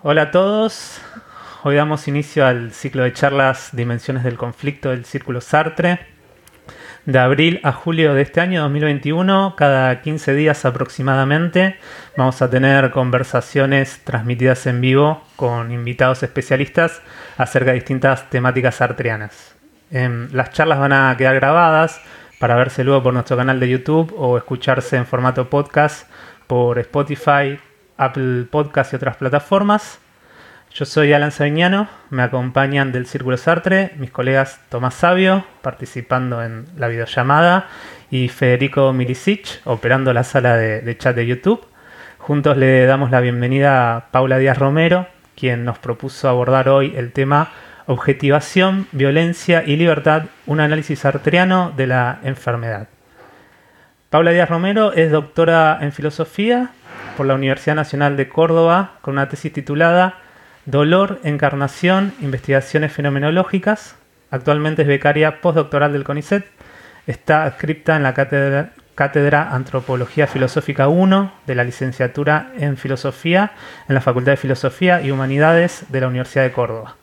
Hola a todos. Hoy damos inicio al ciclo de charlas Dimensiones del Conflicto del Círculo Sartre. De abril a julio de este año 2021, cada 15 días aproximadamente, vamos a tener conversaciones transmitidas en vivo con invitados especialistas acerca de distintas temáticas sartreanas. Em, las charlas van a quedar grabadas para verse luego por nuestro canal de YouTube o escucharse en formato podcast por Spotify, Apple Podcast y otras plataformas. Yo soy Alan Savignano, me acompañan del Círculo Sartre mis colegas Tomás Sabio, participando en la videollamada, y Federico Milicic, operando la sala de, chat de YouTube. Juntos le damos la bienvenida a Paula Díaz Romero, quien nos propuso abordar hoy el tema Objetivación, Violencia y Libertad, un análisis sartreano de la enfermedad. Paula Díaz Romero es doctora en filosofía por la Universidad Nacional de Córdoba con una tesis titulada Dolor, Encarnación, Investigaciones Fenomenológicas. Actualmente es becaria postdoctoral del CONICET. Está adscripta en la cátedra, Antropología Filosófica 1 de la licenciatura en Filosofía en la Facultad de Filosofía y Humanidades de la Universidad de Córdoba.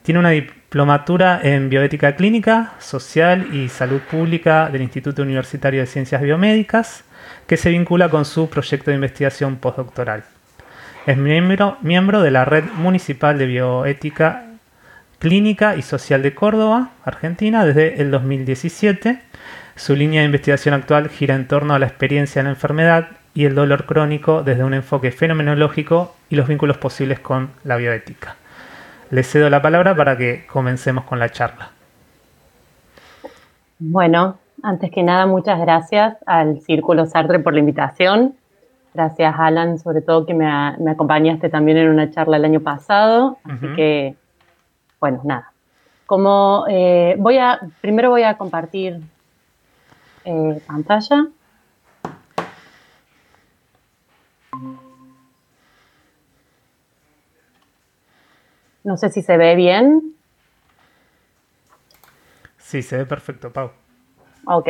Tiene una diplomatura en bioética clínica, social y salud pública del Instituto Universitario de Ciencias Biomédicas, que se vincula con su proyecto de investigación postdoctoral. Es miembro, miembro de la Red Municipal de Bioética Clínica y Social de Córdoba, Argentina, desde el 2017. Su línea de investigación actual gira en torno a la experiencia en la enfermedad y el dolor crónico desde un enfoque fenomenológico y los vínculos posibles con la bioética. Le cedo la palabra para que comencemos con la charla. Bueno, antes que nada, muchas gracias al Círculo Sartre por la invitación. Gracias, Alan, sobre todo que me, acompañaste también en una charla el año pasado. Así que, bueno, nada. Como eh, voy a, primero voy a compartir eh, pantalla. No sé si se ve bien. Sí, se ve perfecto, Pau. Ok.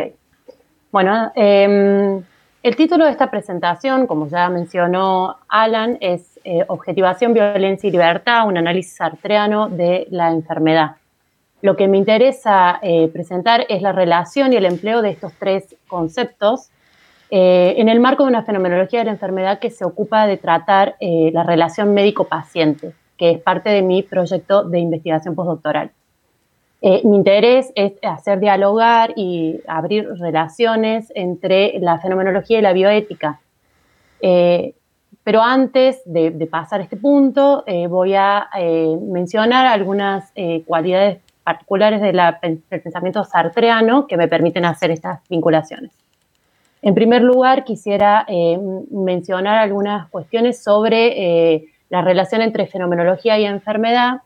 Bueno, em, el título de esta presentación, como ya mencionó Alan, es eh, Objetivación, Violencia y Libertad, un análisis sartreano de la enfermedad. Lo que me interesa eh, presentar es la relación y el empleo de estos tres conceptos eh, en el marco de una fenomenología de la enfermedad que se ocupa de tratar la relación médico-paciente que es parte de mi proyecto de investigación postdoctoral. Eh, mi interés es hacer dialogar y abrir relaciones entre la fenomenología y la bioética. Eh, pero antes de, pasar a este punto, eh, voy a mencionar algunas cualidades particulares del pensamiento sartreano que me permiten hacer estas vinculaciones. En primer lugar, quisiera mencionar algunas cuestiones sobre la relación entre fenomenología y enfermedad,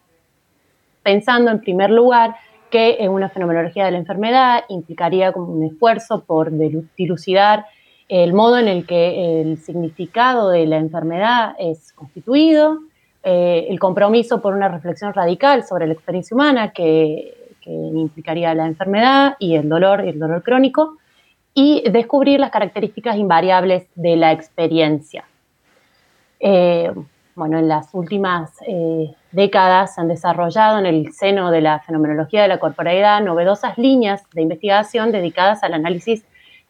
pensando en primer lugar que una fenomenología de la enfermedad implicaría como un esfuerzo por dilucidar el modo en el que el significado de la enfermedad es constituido, eh, el compromiso por una reflexión radical sobre la experiencia humana que, implicaría la enfermedad y el dolor y el dolor crónico, y descubrir las características invariables de la experiencia. Eh, bueno, en las últimas eh, décadas se han desarrollado en el seno de la fenomenología de la corporalidad novedosas líneas de investigación dedicadas al análisis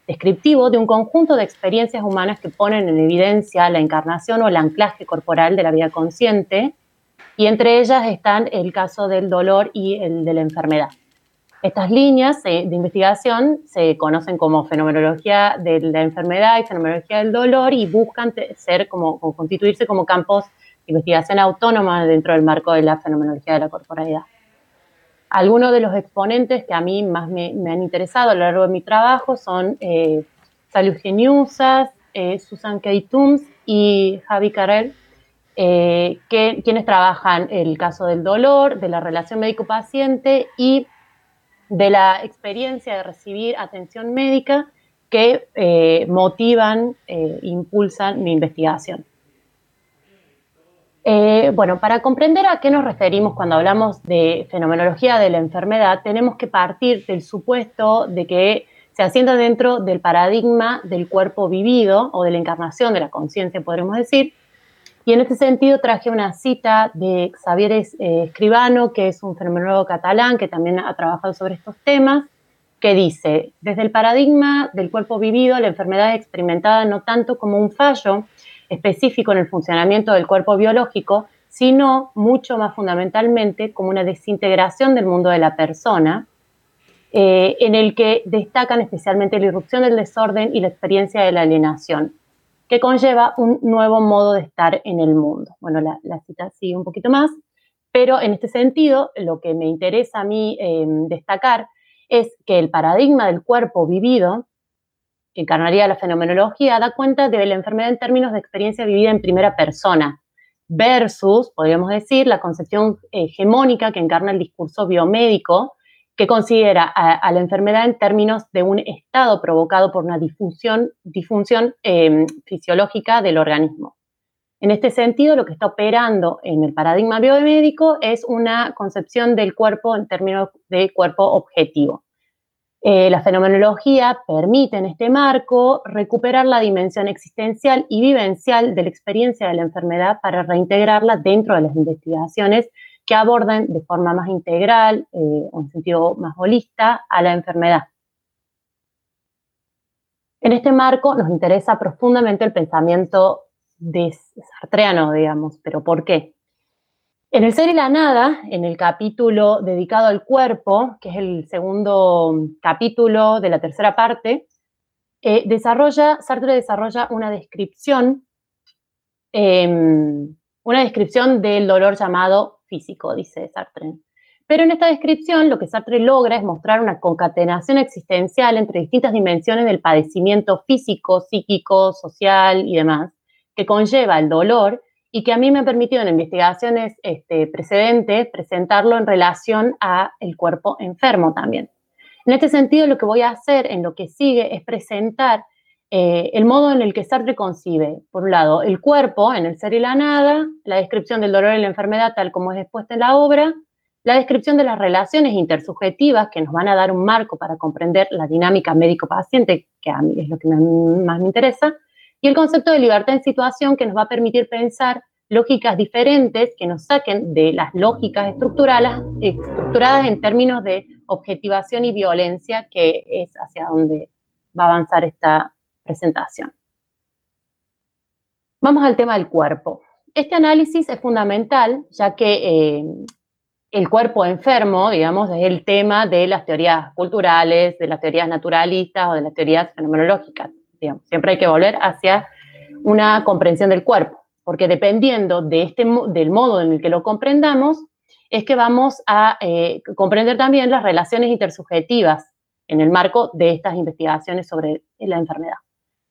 descriptivo de un conjunto de experiencias humanas que ponen en evidencia la encarnación o el anclaje corporal de la vida consciente, y entre ellas están el caso del dolor y el de la enfermedad. Estas líneas de investigación se conocen como fenomenología de la enfermedad y fenomenología del dolor y buscan ser como, constituirse como campos de investigación autónoma dentro del marco de la fenomenología de la corporalidad. Algunos de los exponentes que a mí más me, han interesado a lo largo de mi trabajo son eh, Salud Geniusas, eh, Susan K. Y Javi Carrell, eh, que, quienes trabajan el caso del dolor, de la relación médico-paciente y de la experiencia de recibir atención médica que eh, motivan, e impulsan mi investigación. Eh, bueno, para comprender a qué nos referimos cuando hablamos de fenomenología de la enfermedad, tenemos que partir del supuesto de que se asienta dentro del paradigma del cuerpo vivido o de la encarnación de la conciencia, podremos decir. Y en este sentido traje una cita de Xavier eh, Escribano, que es un fenomenólogo catalán que también ha trabajado sobre estos temas, que dice, desde el paradigma del cuerpo vivido, la enfermedad es experimentada no tanto como un fallo específico en el funcionamiento del cuerpo biológico, sino mucho más fundamentalmente como una desintegración del mundo de la persona, eh, en el que destacan especialmente la irrupción del desorden y la experiencia de la alienación, que conlleva un nuevo modo de estar en el mundo. Bueno, la, cita sigue un poquito más, pero en este sentido, lo que me interesa a mí eh, destacar es que el paradigma del cuerpo vivido, que encarnaría la fenomenología, da cuenta de la enfermedad en términos de experiencia vivida en primera persona, versus, podríamos decir, la concepción hegemónica que encarna el discurso biomédico, que considera a, la enfermedad en términos de un estado provocado por una disfunción, em, fisiológica del organismo. En este sentido, lo que está operando en el paradigma biomédico es una concepción del cuerpo en términos de cuerpo objetivo. Eh, la fenomenología permite en este marco recuperar la dimensión existencial y vivencial de la experiencia de la enfermedad para reintegrarla dentro de las investigaciones que aborden de forma más integral eh, en sentido más holista a la enfermedad. En este marco nos interesa profundamente el pensamiento de sartreano, digamos, pero ¿por qué? En el ser y la nada, en el capítulo dedicado al cuerpo, que es el segundo capítulo de la tercera parte, eh, desarrolla, Sartre desarrolla una descripción, em, una descripción del dolor llamado físico, dice Sartre. Pero en esta descripción lo que Sartre logra es mostrar una concatenación existencial entre distintas dimensiones del padecimiento físico, psíquico, social y demás, que conlleva el dolor y que a mí me ha permitido en investigaciones este, precedentes presentarlo en relación a el cuerpo enfermo también. En este sentido, lo que voy a hacer en lo que sigue es presentar eh, el modo en el que Sartre concibe, por un lado, el cuerpo en el ser y la nada, la descripción del dolor y la enfermedad tal como es expuesta en la obra, la descripción de las relaciones intersubjetivas que nos van a dar un marco para comprender la dinámica médico-paciente, que a mí es lo que más me interesa, y el concepto de libertad en situación que nos va a permitir pensar lógicas diferentes que nos saquen de las lógicas estructurales, estructuradas en términos de objetivación y violencia, que es hacia donde va a avanzar esta presentación. Vamos al tema del cuerpo. Este análisis es fundamental ya que eh, el cuerpo enfermo, digamos, es el tema de las teorías culturales, de las teorías naturalistas o de las teorías fenomenológicas. Siempre hay que volver hacia una comprensión del cuerpo, porque dependiendo de este, del modo en el que lo comprendamos, es que vamos a eh, comprender también las relaciones intersubjetivas en el marco de estas investigaciones sobre la enfermedad.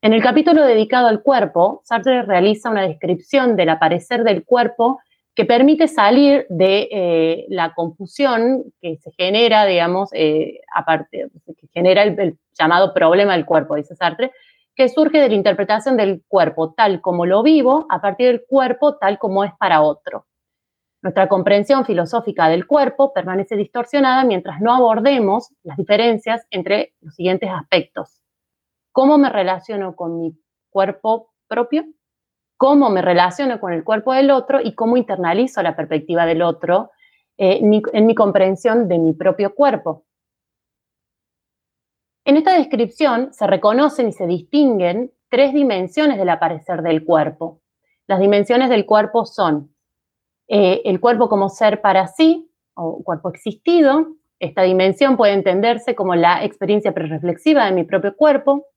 En el capítulo dedicado al cuerpo, Sartre realiza una descripción del aparecer del cuerpo que permite salir de eh, la confusión que se genera, digamos, eh, aparte, que genera el, llamado problema del cuerpo, dice Sartre, que surge de la interpretación del cuerpo tal como lo vivo a partir del cuerpo tal como es para otro. Nuestra comprensión filosófica del cuerpo permanece distorsionada mientras no abordemos las diferencias entre los siguientes aspectos. ¿Cómo me relaciono con mi cuerpo propio? ¿Cómo me relaciono con el cuerpo del otro? ¿Y cómo internalizo la perspectiva del otro eh, en mi comprensión de mi propio cuerpo? En esta descripción se reconocen y se distinguen tres dimensiones del aparecer del cuerpo. Las dimensiones del cuerpo son eh, el cuerpo como ser para sí o cuerpo existido. Esta dimensión puede entenderse como la experiencia prereflexiva de mi propio cuerpo.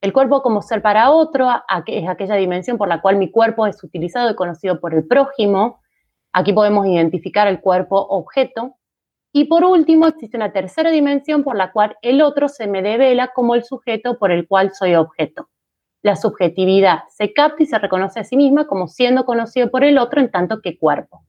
El cuerpo como ser para otro es aquella dimensión por la cual mi cuerpo es utilizado y conocido por el prójimo. Aquí podemos identificar el cuerpo objeto. Y por último, existe una tercera dimensión por la cual el otro se me devela como el sujeto por el cual soy objeto. La subjetividad se capta y se reconoce a sí misma como siendo conocido por el otro en tanto que cuerpo.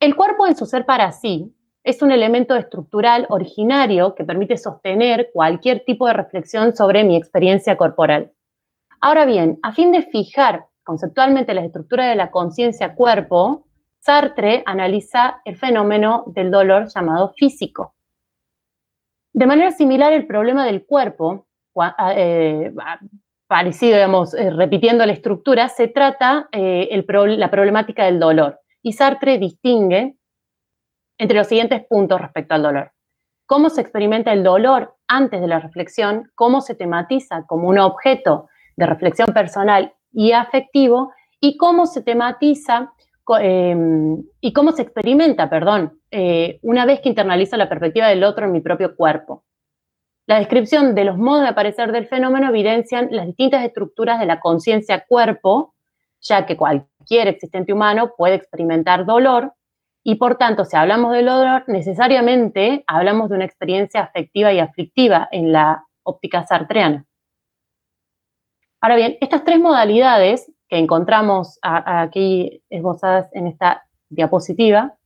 El cuerpo en su ser para sí es un elemento estructural originario que permite sostener cualquier tipo de reflexión sobre mi experiencia corporal. Ahora bien, a fin de fijar conceptualmente la estructura de la conciencia cuerpo, Sartre analiza el fenómeno del dolor llamado físico. De manera similar, el problema del cuerpo, eh, parecido, digamos, eh, repitiendo la estructura, se trata eh, la problemática del dolor. Y Sartre distingue entre los siguientes puntos respecto al dolor. Cómo se experimenta el dolor antes de la reflexión, cómo se tematiza como un objeto de reflexión personal y afectivo, y cómo se tematiza em, y cómo se experimenta, perdón, eh, una vez que internaliza la perspectiva del otro en mi propio cuerpo. La descripción de los modos de aparecer del fenómeno evidencian las distintas estructuras de la conciencia cuerpo, ya que cualquier existente humano puede experimentar dolor y por tanto, si hablamos del dolor, necesariamente hablamos de una experiencia afectiva y aflictiva en la óptica sartreana. Ahora bien, estas tres modalidades que encontramos aquí esbozadas en esta diapositiva,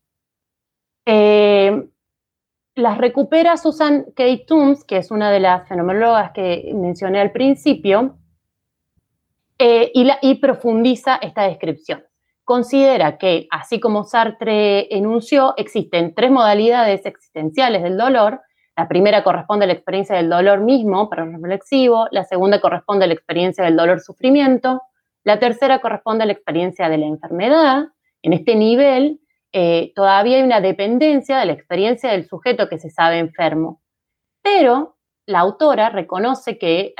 eh, las recupera Susan K. Toombs, que es una de las fenomenólogas que mencioné al principio, eh, y, profundiza esta descripción. Considera que, así como Sartre enunció, existen tres modalidades existenciales del dolor. La primera corresponde a la experiencia del dolor mismo, pero reflexivo. La segunda corresponde a la experiencia del dolor-sufrimiento. La tercera corresponde a la experiencia de la enfermedad. En este nivel, eh, todavía hay una dependencia de la experiencia del sujeto que se sabe enfermo. Pero la autora reconoce que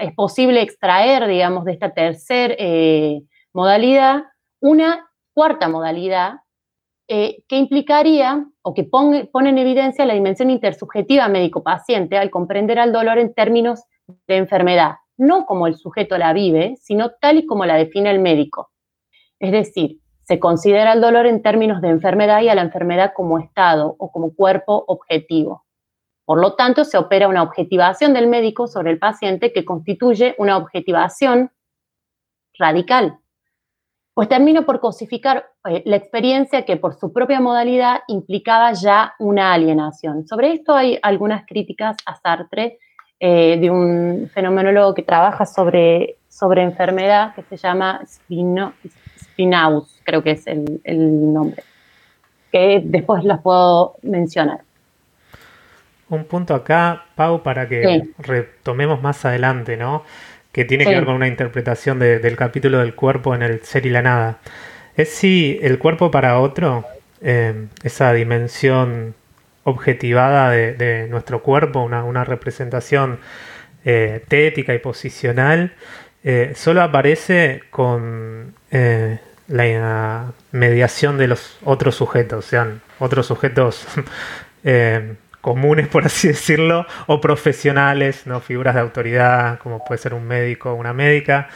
es posible extraer, digamos, de esta tercera eh, modalidad una cuarta modalidad eh, que implicaría o que pone, en evidencia la dimensión intersubjetiva médico-paciente al comprender al dolor en términos de enfermedad, no como el sujeto la vive, sino tal y como la define el médico. Es decir, se considera el dolor en términos de enfermedad y a la enfermedad como estado o como cuerpo objetivo. Por lo tanto, se opera una objetivación del médico sobre el paciente que constituye una objetivación radical. Pues termino por cosificar eh, la experiencia que por su propia modalidad implicaba ya una alienación. Sobre esto hay algunas críticas a Sartre eh, de un fenomenólogo que trabaja sobre, sobre enfermedad que se llama Spino, Spinaus, creo que es el, nombre, que después las puedo mencionar. Un punto acá, Pau, para que retomemos más adelante, ¿no? Que tiene que ver con una interpretación del capítulo del cuerpo en el ser y la nada. Es si el cuerpo para otro, eh, esa dimensión objetivada de, nuestro cuerpo, una, representación eh, tética y posicional, eh, solo aparece con eh, la mediación de los otros sujetos, sean otros sujetos eh, comunes, por así decirlo, o profesionales, ¿no? figuras de autoridad, como puede ser un médico o una médica.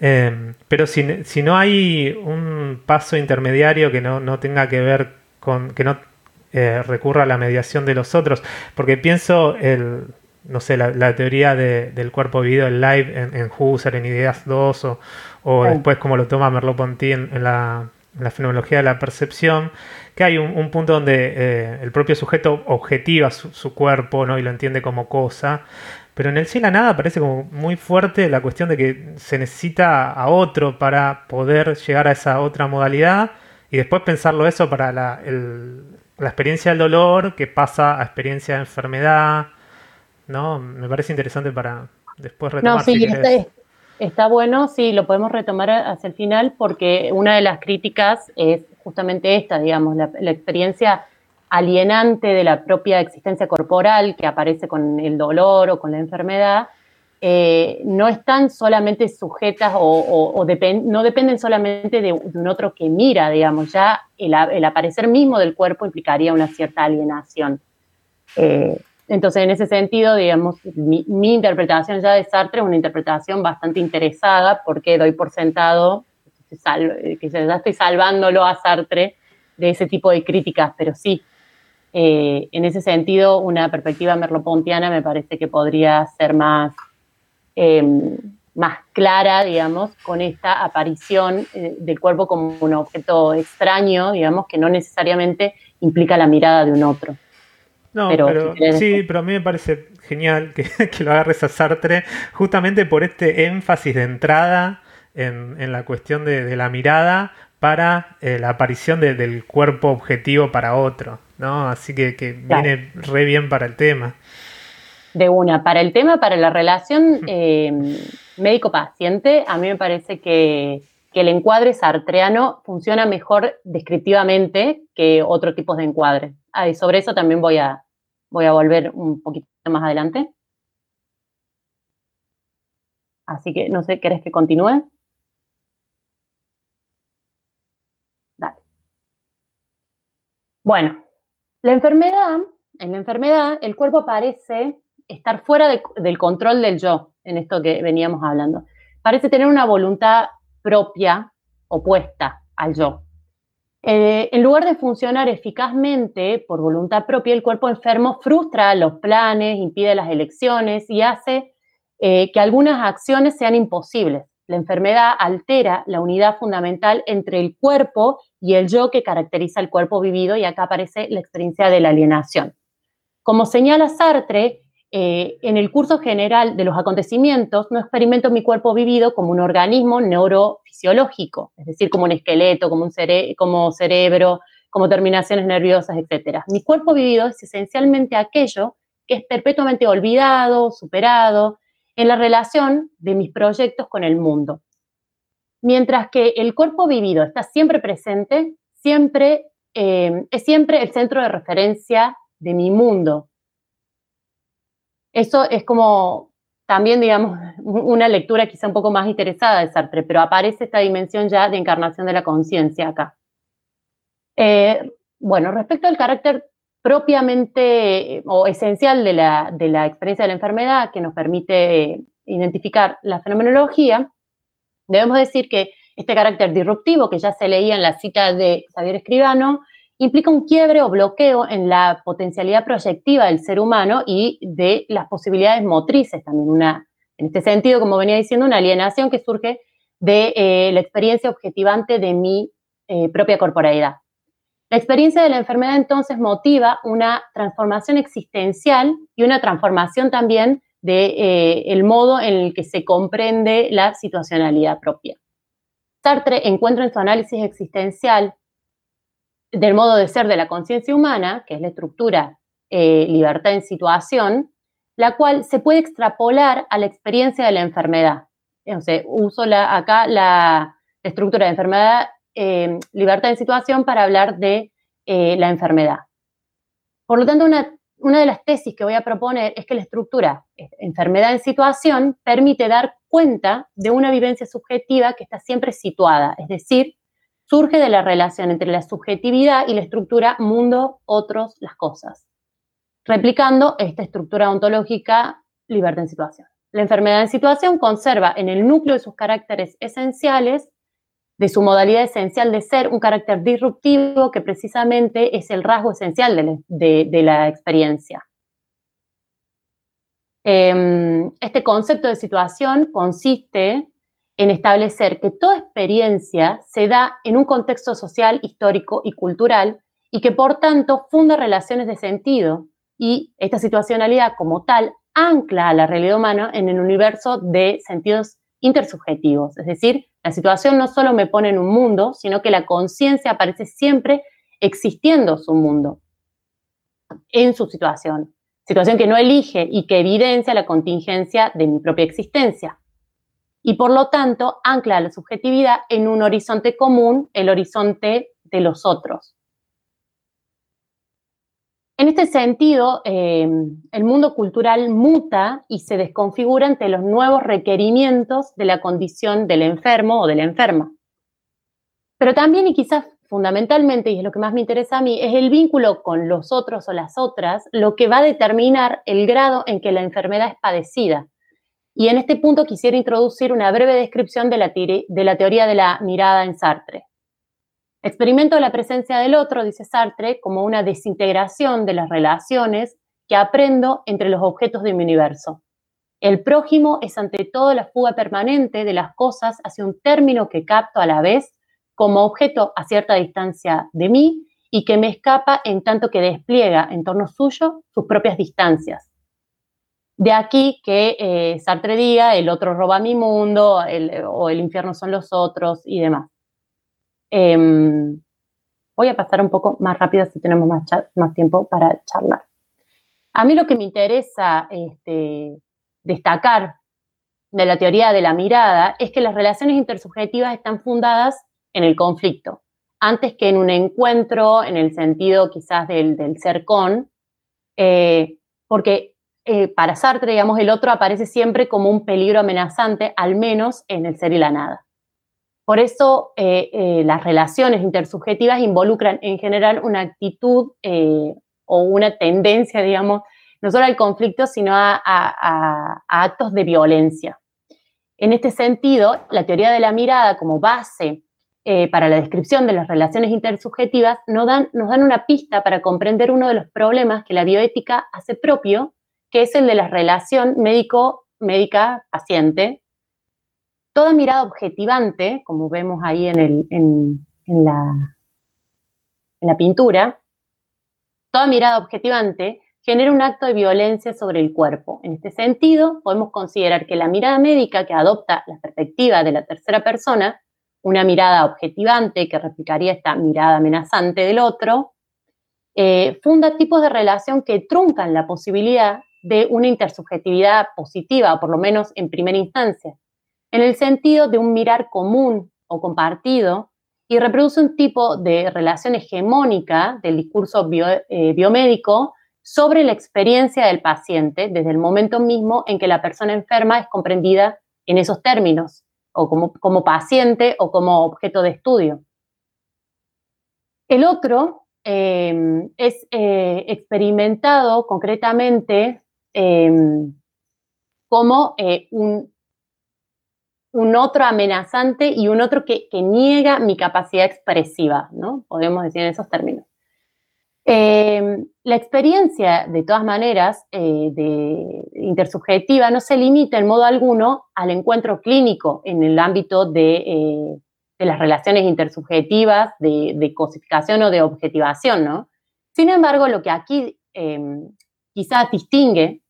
pero si, no hay un paso intermediario que no, tenga que ver con, que no recurra a la mediación de los otros, porque pienso el, no sé, la, teoría del cuerpo vivido en live en, en Husserl, en Ideas 2, o, después como lo toma Merleau-Ponty en, la, fenomenología de la percepción, que hay un, punto donde eh, el propio sujeto objetiva su, cuerpo ¿no? y lo entiende como cosa, pero en el sí la nada parece como muy fuerte la cuestión de que se necesita a otro para poder llegar a esa otra modalidad y después pensarlo eso para la, la experiencia del dolor que pasa a experiencia de enfermedad ¿no? Me parece interesante para después retomar. No, sí, está, bueno, sí, lo podemos retomar hacia el final porque una de las críticas es justamente esta, digamos, la, experiencia alienante de la propia existencia corporal que aparece con el dolor o con la enfermedad, eh, no están solamente sujetas o, no dependen solamente de, un otro que mira, digamos, ya el, aparecer mismo del cuerpo implicaría una cierta alienación. Eh, entonces, en ese sentido, digamos, mi, interpretación ya de Sartre es una interpretación bastante interesada porque doy por sentado que ya estoy salvándolo a Sartre de ese tipo de críticas, pero sí, eh, en ese sentido, una perspectiva merlopontiana me parece que podría ser más, em, más clara, digamos, con esta aparición eh, del cuerpo como un objeto extraño, digamos, que no necesariamente implica la mirada de un otro. No, pero, sí, pero a mí me parece genial que, lo agarres a Sartre justamente por este énfasis de entrada en, la cuestión de, la mirada para eh, la aparición del cuerpo objetivo para otro, ¿no? Así que, viene re bien para el tema. De una, para el tema, para la relación eh, médico-paciente, a mí me parece que, el encuadre sartreano funciona mejor descriptivamente que otro tipo de encuadre. Ah, y sobre eso también voy a, voy a volver un poquito más adelante. Así que no sé, ¿querés que continúe? Bueno, la enfermedad, en la enfermedad, el cuerpo parece estar fuera del control del yo, en esto que veníamos hablando. Parece tener una voluntad propia opuesta al yo. Eh, en lugar de funcionar eficazmente por voluntad propia, el cuerpo enfermo frustra los planes, impide las elecciones y hace eh, que algunas acciones sean imposibles. La enfermedad altera la unidad fundamental entre el cuerpo y el yo que caracteriza el cuerpo vivido y acá aparece la experiencia de la alienación. Como señala Sartre, eh, en el curso general de los acontecimientos no experimento mi cuerpo vivido como un organismo neurofisiológico, es decir, como un esqueleto, como, un como cerebro, como terminaciones nerviosas, etc. Mi cuerpo vivido es esencialmente aquello que es perpetuamente olvidado, superado, en la relación de mis proyectos con el mundo. Mientras que el cuerpo vivido está siempre presente, siempre, eh, es siempre el centro de referencia de mi mundo, eso es como también, digamos, una lectura quizá un poco más interesada de Sartre, pero aparece esta dimensión ya de encarnación de la conciencia acá. Eh, bueno, respecto al carácter propiamente o esencial de la, de la, experiencia de la enfermedad que nos permite identificar la fenomenología, debemos decir que este carácter disruptivo que ya se leía en la cita de Xavier Escribano implica un quiebre o bloqueo en la potencialidad proyectiva del ser humano y de las posibilidades motrices también. Una, en este sentido, como venía diciendo, una alienación que surge de eh, la experiencia objetivante de mi eh, propia corporalidad. La experiencia de la enfermedad entonces motiva una transformación existencial y una transformación también del de, eh, modo en el que se comprende la situacionalidad propia. Sartre encuentra en su análisis existencial del modo de ser de la conciencia humana, que es la estructura eh, libertad en situación, la cual se puede extrapolar a la experiencia de la enfermedad. Entonces, uso la, acá la, estructura de enfermedad, eh, libertad en situación para hablar de eh, la enfermedad. Por lo tanto, una, una de las tesis que voy a proponer es que la estructura enfermedad en situación permite dar cuenta de una vivencia subjetiva que está siempre situada, es decir, surge de la relación entre la subjetividad y la estructura mundo, otros, las cosas, replicando esta estructura ontológica libertad en situación. La enfermedad en situación conserva en el núcleo de sus caracteres esenciales, de su modalidad esencial de ser, un carácter disruptivo que precisamente es el rasgo esencial de, la experiencia. Em, este concepto de situación consiste en establecer que toda experiencia se da en un contexto social, histórico y cultural y que por tanto funda relaciones de sentido y esta situacionalidad como tal ancla a la realidad humana en el universo de sentidos intersubjetivos. Es decir, la situación no solo me pone en un mundo, sino que la conciencia aparece siempre existiendo su mundo, en su situación. Situación que no elige y que evidencia la contingencia de mi propia existencia y por lo tanto ancla la subjetividad en un horizonte común, el horizonte de los otros. En este sentido, eh, el mundo cultural muta y se desconfigura ante los nuevos requerimientos de la condición del enfermo o de la enferma. Pero también, y quizás fundamentalmente, y es lo que más me interesa a mí, es el vínculo con los otros o las otras, lo que va a determinar el grado en que la enfermedad es padecida. Y en este punto quisiera introducir una breve descripción de la, de la teoría de la mirada en Sartre. Experimento la presencia del otro, dice Sartre, como una desintegración de las relaciones que aprendo entre los objetos de mi universo. El prójimo es ante todo la fuga permanente de las cosas hacia un término que capto a la vez como objeto a cierta distancia de mí y que me escapa en tanto que despliega en torno suyo sus propias distancias. De aquí que eh, Sartre diga, el otro roba mi mundo, o el infierno son los otros y demás. Em, voy a pasar un poco más rápido si tenemos más, tiempo para charlar. A mí lo que me interesa este, destacar de la teoría de la mirada es que las relaciones intersubjetivas están fundadas en el conflicto, antes que en un encuentro en el sentido quizás del, ser con, eh, porque eh, para Sartre, digamos, el otro aparece siempre como un peligro amenazante, al menos en el ser y la nada. Por eso eh, las relaciones intersubjetivas involucran en general una actitud o una tendencia, digamos, no solo al conflicto, sino a actos de violencia. En este sentido, la teoría de la mirada como base eh, para la descripción de las relaciones intersubjetivas nos dan, nos dan una pista para comprender uno de los problemas que la bioética hace propio, que es el de la relación médico-médica-paciente. Toda mirada objetivante, como vemos ahí en, la pintura, toda mirada objetivante genera un acto de violencia sobre el cuerpo. En este sentido, podemos considerar que la mirada médica que adopta la perspectiva de la tercera persona, una mirada objetivante que replicaría esta mirada amenazante del otro, eh, funda tipos de relación que truncan la posibilidad de una intersubjetividad positiva, o por lo menos en primera instancia, en el sentido de un mirar común o compartido y reproduce un tipo de relación hegemónica del discurso eh, biomédico sobre la experiencia del paciente desde el momento mismo en que la persona enferma es comprendida en esos términos, o como, paciente o como objeto de estudio. El otro em, es eh, experimentado concretamente em, como eh, un, un, otro amenazante y un otro que, niega mi capacidad expresiva, ¿no? Podemos decir en esos términos. Em, la experiencia, de todas maneras, eh, de intersubjetiva no se limita en modo alguno al encuentro clínico en el ámbito de, eh, las relaciones intersubjetivas, de, cosificación o de objetivación, ¿no? Sin embargo, lo que aquí em, quizás distingue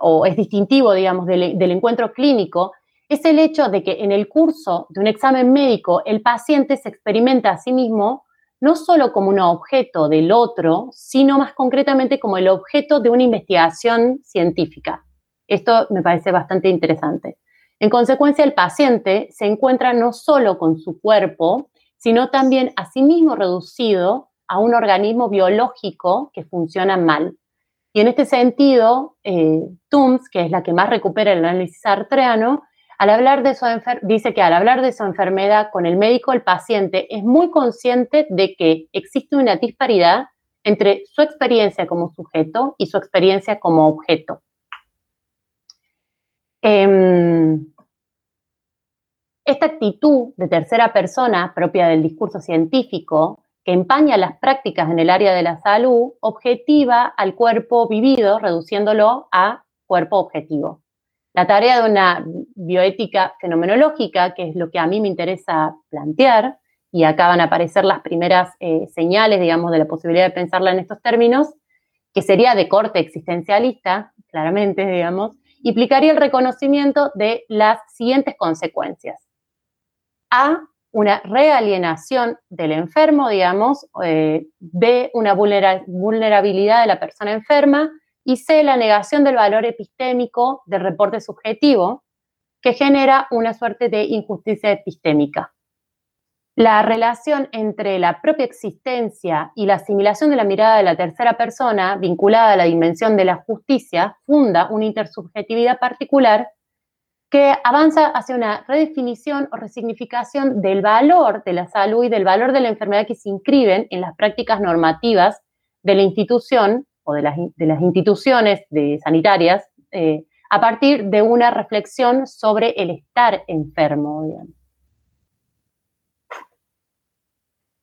o es distintivo, digamos, del encuentro clínico es el hecho de que en el curso de un examen médico el paciente se experimenta a sí mismo no solo como un objeto del otro, sino más concretamente como el objeto de una investigación científica. Esto me parece bastante interesante. En consecuencia, el paciente se encuentra no solo con su cuerpo, sino también a sí mismo reducido a un organismo biológico que funciona mal. Y en este sentido, eh, Tooms, que es la que más recupera el análisis artreano, al hablar de su dice que al hablar de su enfermedad con el médico, el paciente es muy consciente de que existe una disparidad entre su experiencia como sujeto y su experiencia como objeto. Em, esta actitud de tercera persona propia del discurso científico que empaña las prácticas en el área de la salud, objetiva al cuerpo vivido, reduciéndolo a cuerpo objetivo. La tarea de una bioética fenomenológica, que es lo que a mí me interesa plantear, y acá van a aparecer las primeras eh, señales, digamos, de la posibilidad de pensarla en estos términos, que sería de corte existencialista, claramente, digamos, implicaría el reconocimiento de las siguientes consecuencias. A, una realienación del enfermo, digamos, eh, de una vulnerabilidad de la persona enferma, y C, la negación del valor epistémico del reporte subjetivo, que genera una suerte de injusticia epistémica. La relación entre la propia existencia y la asimilación de la mirada de la tercera persona, vinculada a la dimensión de la justicia, funda una intersubjetividad particular que avanza hacia una redefinición o resignificación del valor de la salud y del valor de la enfermedad que se inscriben en las prácticas normativas de la institución o de las, instituciones de sanitarias eh, a partir de una reflexión sobre el estar enfermo.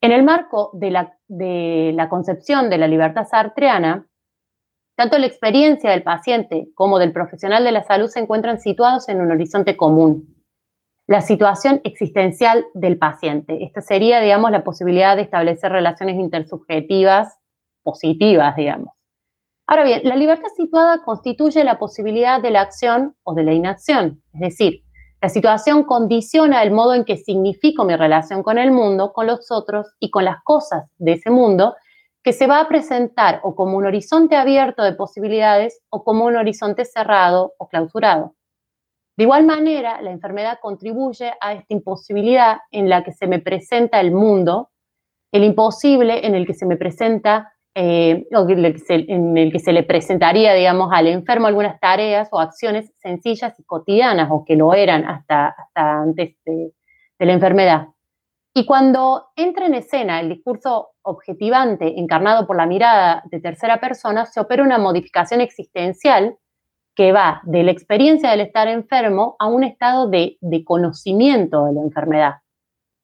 En el marco de la, de la concepción de la libertad sartreana, tanto la experiencia del paciente como del profesional de la salud se encuentran situados en un horizonte común. La situación existencial del paciente. Esta sería, digamos, la posibilidad de establecer relaciones intersubjetivas positivas, digamos. Ahora bien, la libertad situada constituye la posibilidad de la acción o de la inacción, es decir, La situación condiciona el modo en que significo mi relación con el mundo, con los otros y con las cosas de ese mundo, que se va a presentar o como un horizonte abierto de posibilidades o como un horizonte cerrado o clausurado. De igual manera, la enfermedad contribuye a esta imposibilidad en la que se me presenta el mundo, el imposible en el que se me presenta, eh, en el que se le presentaría, digamos, al enfermo algunas tareas o acciones sencillas y cotidianas, o que lo eran hasta, antes de, de la enfermedad. Y cuando entra en escena el discurso objetivante encarnado por la mirada de tercera persona, se opera una modificación existencial que va de la experiencia del estar enfermo a un estado de, conocimiento de la enfermedad.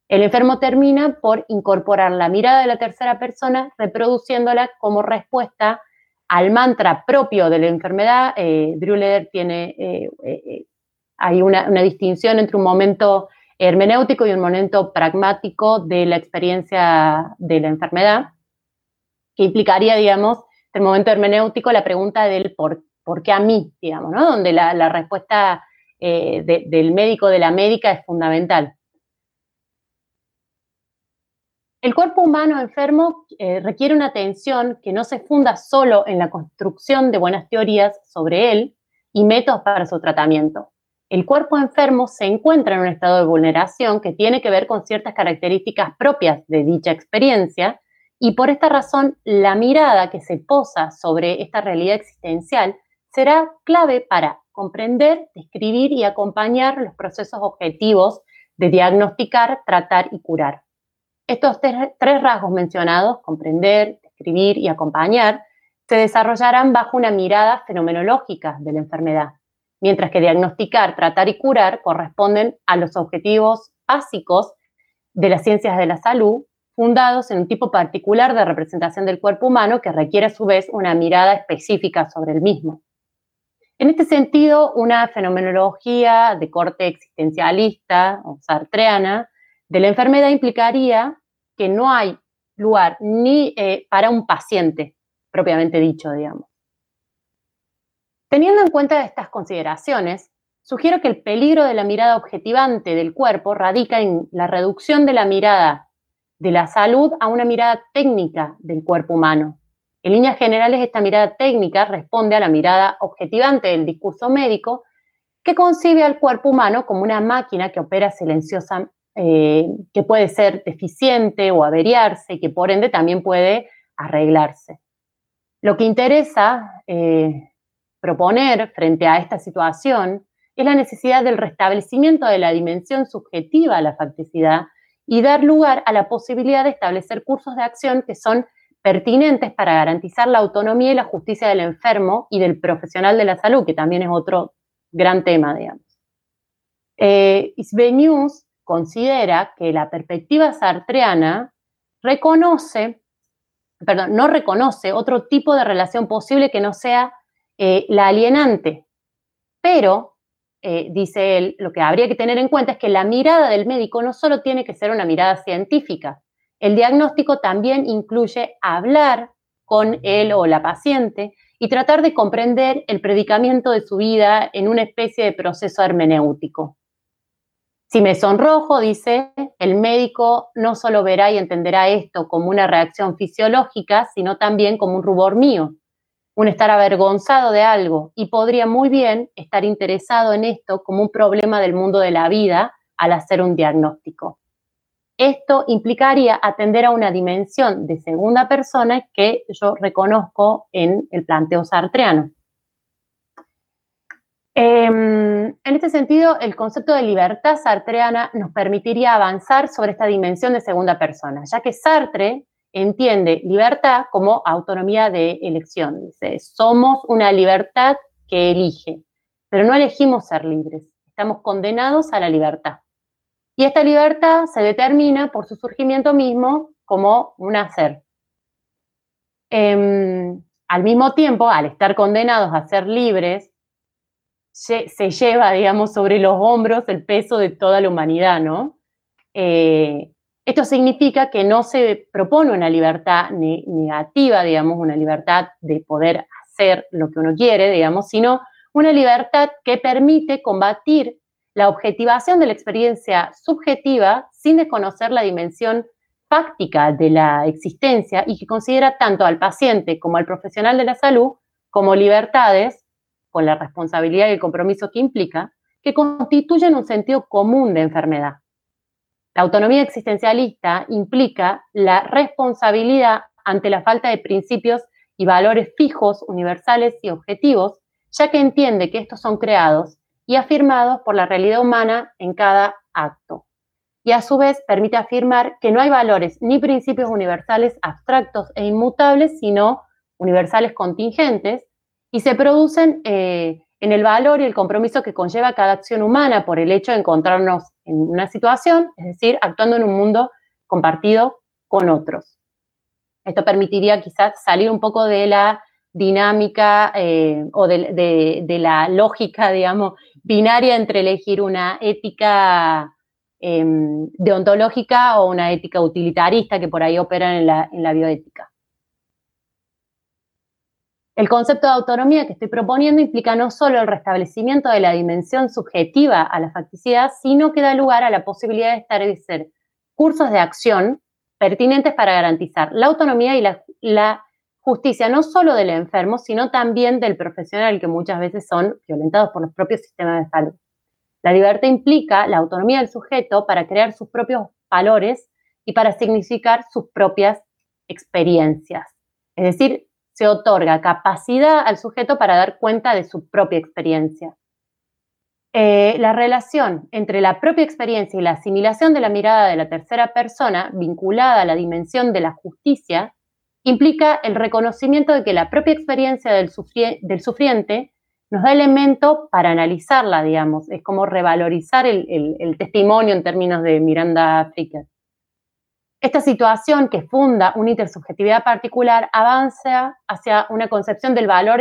El enfermo termina por incorporar la mirada de la tercera persona, reproduciéndola como respuesta al mantra propio de la enfermedad. Eh, tiene, eh, eh, hay una, distinción entre un momento hermenéutico y un momento pragmático de la experiencia de la enfermedad, que implicaría, digamos, el momento hermenéutico, la pregunta del por ¿por qué a mí? Digamos, ¿no? Donde la, respuesta eh, del médico, de la médica, es fundamental. El cuerpo humano enfermo eh, requiere una atención que no se funda solo en la construcción de buenas teorías sobre él y métodos para su tratamiento. El cuerpo enfermo se encuentra en un estado de vulneración que tiene que ver con ciertas características propias de dicha experiencia y por esta razón la mirada que se posa sobre esta realidad existencial será clave para comprender, describir y acompañar los procesos objetivos de diagnosticar, tratar y curar. Estos tres rasgos mencionados, comprender, describir y acompañar, se desarrollarán bajo una mirada fenomenológica de la enfermedad, mientras que diagnosticar, tratar y curar corresponden a los objetivos básicos de las ciencias de la salud, fundados en un tipo particular de representación del cuerpo humano que requiere a su vez una mirada específica sobre el mismo. En este sentido, una fenomenología de corte existencialista o sartreana de la enfermedad implicaría que no hay lugar ni eh, para un paciente, propiamente dicho, digamos. Teniendo en cuenta estas consideraciones, sugiero que el peligro de la mirada objetivante del cuerpo radica en la reducción de la mirada de la salud a una mirada técnica del cuerpo humano, en líneas generales, esta mirada técnica responde a la mirada objetivante del discurso médico, que concibe al cuerpo humano como una máquina que opera silenciosa, eh, que puede ser deficiente o averiarse y que por ende también puede arreglarse. Lo que interesa eh, proponer frente a esta situación es la necesidad del restablecimiento de la dimensión subjetiva a la facticidad y dar lugar a la posibilidad de establecer cursos de acción que son pertinentes para garantizar la autonomía y la justicia del enfermo y del profesional de la salud, que también es otro gran tema, digamos. Eh, News considera que la perspectiva sartreana reconoce, perdón, no reconoce otro tipo de relación posible que no sea eh, la alienante, pero, eh, dice él, lo que habría que tener en cuenta es que la mirada del médico no solo tiene que ser una mirada científica, el diagnóstico también incluye hablar con él o la paciente y tratar de comprender el predicamento de su vida en una especie de proceso hermenéutico. Si me sonrojo, dice, el médico no solo verá y entenderá esto como una reacción fisiológica, sino también como un rubor mío, un estar avergonzado de algo, y podría muy bien estar interesado en esto como un problema del mundo de la vida al hacer un diagnóstico. Esto implicaría atender a una dimensión de segunda persona que yo reconozco en el planteo sartreano. Em, en este sentido, el concepto de libertad sartreana nos permitiría avanzar sobre esta dimensión de segunda persona, ya que Sartre entiende libertad como autonomía de elección. Dice, somos una libertad que elige, pero no elegimos ser libres, estamos condenados a la libertad. Y esta libertad se determina por su surgimiento mismo como un hacer. Em, al mismo tiempo, al estar condenados a ser libres, se, lleva, digamos, sobre los hombros el peso de toda la humanidad, ¿no? Eh, esto significa que no se propone una libertad negativa, digamos, una libertad de poder hacer lo que uno quiere, digamos, sino una libertad que permite combatir la objetivación de la experiencia subjetiva sin desconocer la dimensión fáctica de la existencia y que considera tanto al paciente como al profesional de la salud como libertades, con la responsabilidad y el compromiso que implica, que constituyen un sentido común de enfermedad. La autonomía existencialista implica la responsabilidad ante la falta de principios y valores fijos, universales y objetivos, ya que entiende que estos son creados y afirmados por la realidad humana en cada acto. Y a su vez permite afirmar que no hay valores ni principios universales abstractos e inmutables, sino universales contingentes, y se producen eh, en el valor y el compromiso que conlleva cada acción humana por el hecho de encontrarnos en una situación, es decir, actuando en un mundo compartido con otros. Esto permitiría quizás salir un poco de la dinámica eh, o de, la lógica, digamos, binaria entre elegir una ética em, deontológica o una ética utilitarista que por ahí operan en la, en la bioética. El concepto de autonomía que estoy proponiendo implica no solo el restablecimiento de la dimensión subjetiva a la facticidad, sino que da lugar a la posibilidad de establecer cursos de acción pertinentes para garantizar la autonomía y la, la justicia no solo del enfermo, sino también del profesional, que muchas veces son violentados por los propios sistemas de salud. La libertad implica la autonomía del sujeto para crear sus propios valores y para significar sus propias experiencias. Es decir, se otorga capacidad al sujeto para dar cuenta de su propia experiencia. Eh, la relación entre la propia experiencia y la asimilación de la mirada de la tercera persona vinculada a la dimensión de la justicia implica el reconocimiento de que la propia experiencia del, sufriente nos da elemento para analizarla, digamos. Es como revalorizar el, testimonio en términos de Miranda Fricker. Esta situación que funda una intersubjetividad particular avanza hacia una concepción del valor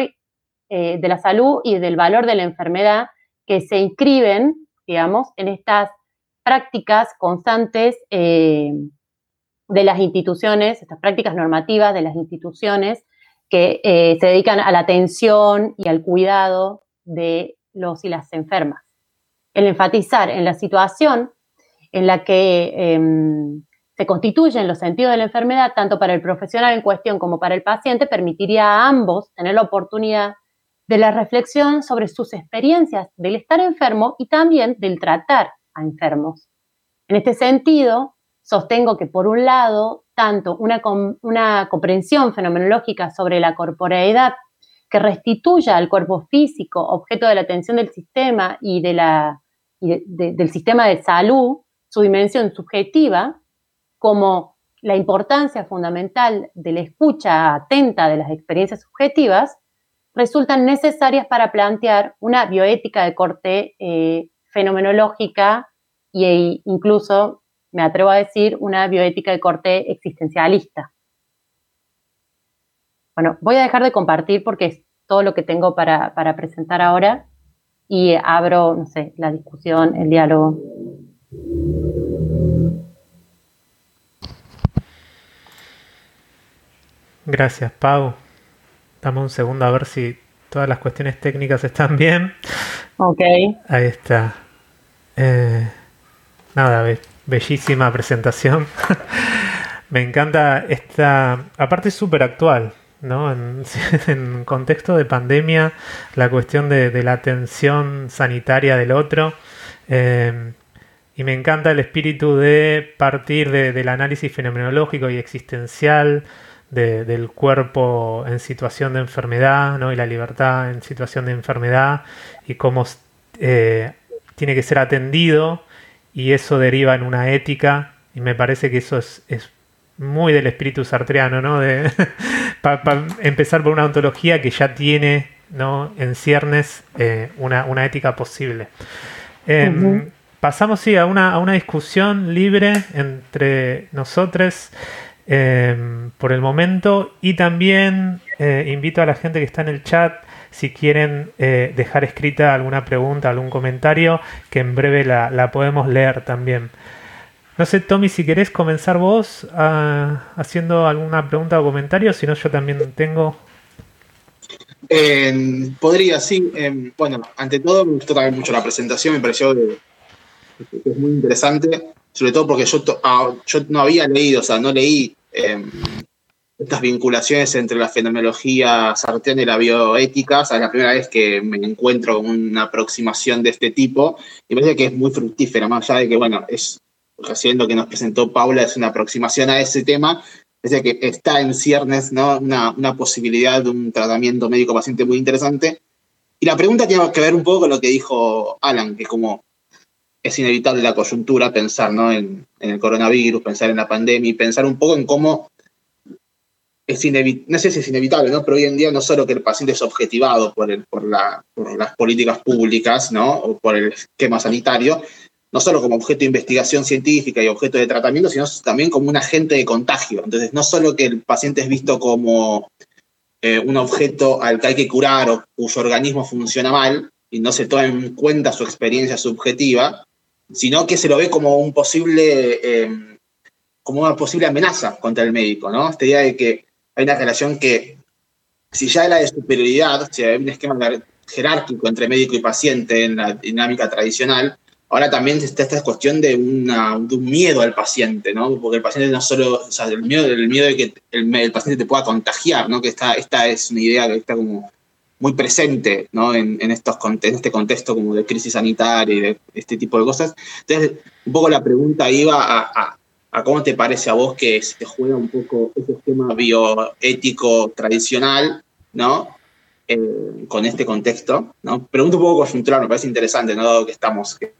eh, de la salud y del valor de la enfermedad que se inscriben, digamos, en estas prácticas constantes eh, de las instituciones, estas prácticas normativas de las instituciones que eh, se dedican a la atención y al cuidado de los y las enfermas. El enfatizar en la situación en la que em, se constituyen los sentidos de la enfermedad, tanto para el profesional en cuestión como para el paciente, permitiría a ambos tener la oportunidad de la reflexión sobre sus experiencias del estar enfermo y también del tratar a enfermos. En este sentido, sostengo que por un lado, tanto una, una comprensión fenomenológica sobre la corporeidad que restituya al cuerpo físico objeto de la atención del sistema y, de la, del sistema de salud, su dimensión subjetiva, como la importancia fundamental de la escucha atenta de las experiencias subjetivas, resultan necesarias para plantear una bioética de corte eh, fenomenológica e incluso me atrevo a decir, una bioética de corte existencialista. Bueno, voy a dejar de compartir porque es todo lo que tengo para, presentar ahora y abro, no sé, la discusión, el diálogo. Gracias, Pau. Dame un segundo a ver si todas las cuestiones técnicas están bien. Ok. Ahí está. Eh, nada, bellísima presentación. Me encanta esta, aparte es súper actual, ¿no? En, contexto de pandemia, la cuestión de, la atención sanitaria del otro. Eh, y me encanta el espíritu de partir del análisis fenomenológico y existencial del cuerpo en situación de enfermedad, ¿no? Y la libertad en situación de enfermedad y cómo eh, tiene que ser atendido y eso deriva en una ética y me parece que eso es, muy del espíritu sartreano, ¿no? De, para empezar por una ontología que ya tiene ¿no? en ciernes eh, una, ética posible. Em, pasamos sí, a, una, a una discusión libre entre nosotros em, por el momento y también eh, invito a la gente que está en el chat si quieren eh, dejar escrita alguna pregunta, algún comentario, que en breve la, podemos leer también. No sé, Tommy, si querés comenzar vos ah, haciendo alguna pregunta o comentario, si no, yo también tengo. podría, sí. bueno, ante todo me gustó también mucho la presentación, me pareció que, es muy interesante, sobre todo porque yo, ah, yo no había leído, o sea, no leí em, estas vinculaciones entre la fenomenología sartén y la bioética. O sea, es la primera vez que me encuentro con una aproximación de este tipo y me parece que es muy fructífera, más allá de que, bueno, es recién lo que nos presentó Paula es una aproximación a ese tema, es que está en ciernes ¿no? una, una posibilidad de un tratamiento médico-paciente muy interesante. Y la pregunta tiene que ver un poco con lo que dijo Alan, que como es inevitable la coyuntura pensar ¿no? en, el coronavirus, pensar en la pandemia y pensar un poco en cómo es no sé si es inevitable, ¿no? Pero hoy en día no solo que el paciente es objetivado por, el, por, la, por las políticas públicas, ¿no? O por el esquema sanitario, no solo como objeto de investigación científica y objeto de tratamiento, sino también como un agente de contagio. Entonces, no solo que el paciente es visto como eh, un objeto al que hay que curar o cuyo organismo funciona mal y no se toma en cuenta su experiencia subjetiva, sino que se lo ve como un posible, eh, como una posible amenaza contra el médico, ¿no? Esta idea de que hay una relación que, si ya era de superioridad, si hay un esquema jerárquico entre médico y paciente en la dinámica tradicional, ahora también está esta cuestión de, un miedo al paciente, ¿no? Porque el paciente no solo, o sea, el miedo, el miedo de que el, paciente te pueda contagiar, ¿no? Que esta, esta es una idea que está como muy presente, ¿no? En, estos, en este contexto como de crisis sanitaria y de este tipo de cosas. Entonces, un poco la pregunta iba a a cómo te parece a vos que se juega un poco ese esquema bioético tradicional, ¿no? Eh, con este contexto, ¿no? Pregunto un poco coyuntural, me parece interesante, ¿no? Dado que estamos, que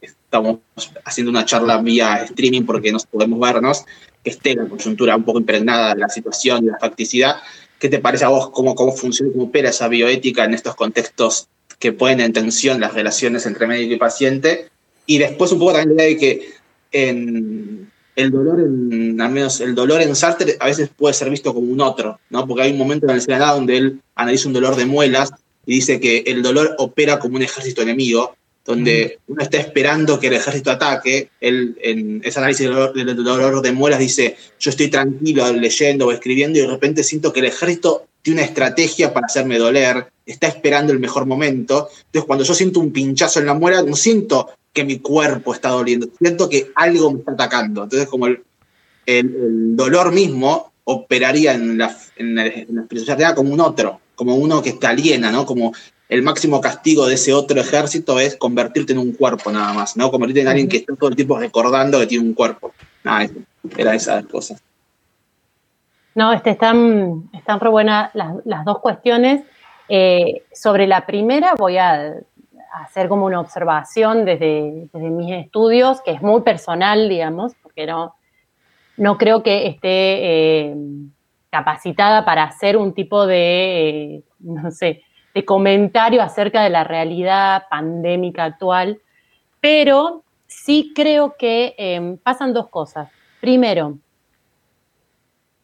estamos haciendo una charla vía streaming porque no podemos vernos, que esté la coyuntura un poco impregnada de la situación y la facticidad. ¿Qué te parece a vos cómo, cómo funciona cómo opera esa bioética en estos contextos que ponen en tensión las relaciones entre médico y paciente? Y después un poco también la idea de que en el dolor, en, al menos el dolor en Sartre, a veces puede ser visto como un otro, ¿no? Porque hay un momento en el Senado donde él analiza un dolor de muelas y dice que el dolor opera como un ejército enemigo, donde uno está esperando que el ejército ataque. Él, en ese análisis del dolor, de muelas, dice: Yo estoy tranquilo leyendo o escribiendo y de repente siento que el ejército tiene una estrategia para hacerme doler, está esperando el mejor momento. Entonces, cuando yo siento un pinchazo en la muela, no siento que mi cuerpo está doliendo, siento que algo me está atacando. Entonces, como el, el, dolor mismo operaría en la, en, la, como un otro, como uno que te aliena, ¿no? Como el máximo castigo de ese otro ejército es convertirte en un cuerpo nada más, ¿no? Convertirte en alguien que está todo el tiempo recordando que tiene un cuerpo. Nada, era esas cosas. No, este, están, están re buenas las, dos cuestiones. Eh, sobre la primera voy a hacer como una observación desde, mis estudios, que es muy personal, digamos, porque no, no creo que esté eh, capacitada para hacer un tipo de, eh, no sé, de comentario acerca de la realidad pandémica actual, pero sí creo que em, pasan dos cosas. Primero,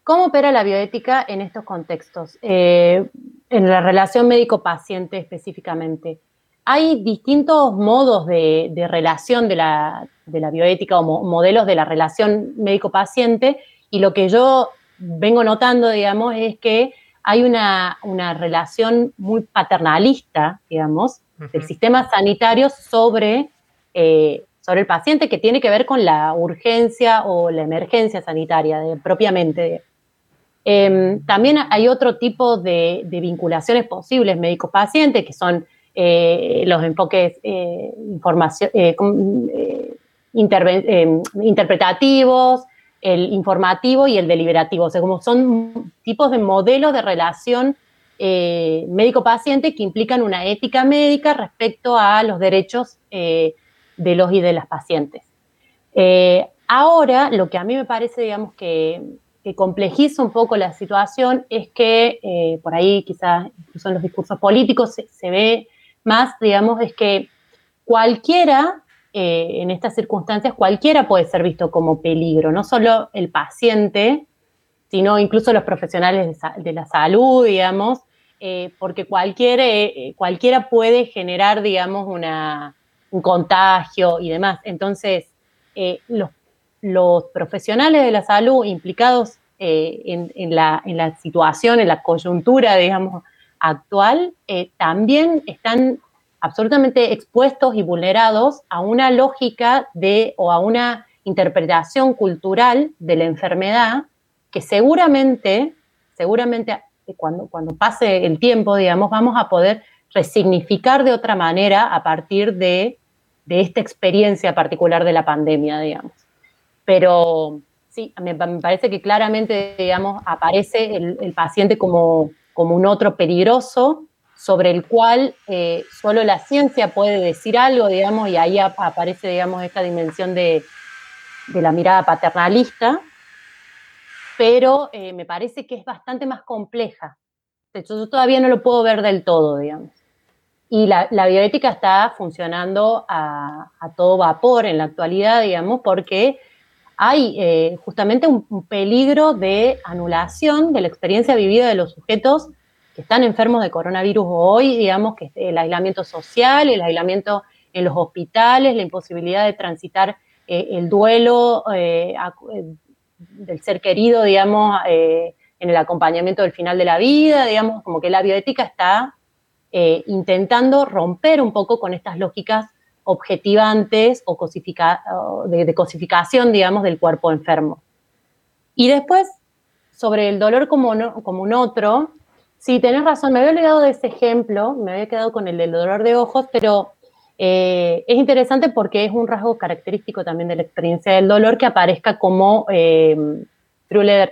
¿cómo opera la bioética en estos contextos? Eh, en la relación médico-paciente específicamente hay distintos modos de, relación de la, bioética o modelos de la relación médico-paciente y lo que yo vengo notando, digamos, es que hay una, relación muy paternalista, digamos, del sistema sanitario sobre, eh, sobre el paciente que tiene que ver con la urgencia o la emergencia sanitaria propiamente. Em, también hay otro tipo de, de vinculaciones posibles médico-paciente, que son eh, los enfoques eh, eh, interpretativos, el informativo y el deliberativo. O sea, como son tipos de modelos de relación médico-paciente que implican una ética médica respecto a los derechos de los y de las pacientes. ahora, lo que a mí me parece, digamos, que, complejiza un poco la situación es que por ahí quizás incluso en los discursos políticos se ve más, digamos, es que cualquiera, eh, en estas circunstancias, cualquiera puede ser visto como peligro, no solo el paciente, sino incluso los profesionales de, la salud, digamos, eh, porque cualquier, eh, cualquiera puede generar, digamos, una, un contagio y demás. Entonces, los, los profesionales de la salud implicados eh, en, la, situación, en la coyuntura, digamos, actual, eh, también están absolutamente expuestos y vulnerados a una lógica de o a una interpretación cultural de la enfermedad que seguramente, seguramente cuando, cuando pase el tiempo, digamos, vamos a poder resignificar de otra manera a partir de, esta experiencia particular de la pandemia, digamos. Pero sí, me, parece que claramente, digamos, aparece el, paciente como, como, un otro peligroso sobre el cual eh, solo la ciencia puede decir algo, digamos, y ahí aparece, digamos, esta dimensión de, de la mirada paternalista, pero eh, me parece que es bastante más compleja. De hecho, yo todavía no lo puedo ver del todo, digamos. Y la, bioética está funcionando a, todo vapor en la actualidad, digamos, porque hay eh, justamente un, peligro de anulación de la experiencia vivida de los sujetos que están enfermos de coronavirus hoy, digamos, que el aislamiento social, el aislamiento en los hospitales, la imposibilidad de transitar eh, el duelo del ser querido, digamos, eh, en el acompañamiento del final de la vida, digamos, como que la bioética está eh, intentando romper un poco con estas lógicas objetivantes o, de, cosificación, digamos, del cuerpo enfermo. Y después, sobre el dolor como un otro, sí, tenés razón, me había olvidado de ese ejemplo, me había quedado con el del dolor de ojos, pero eh, es interesante porque es un rasgo característico también de la experiencia del dolor que aparezca como, eh,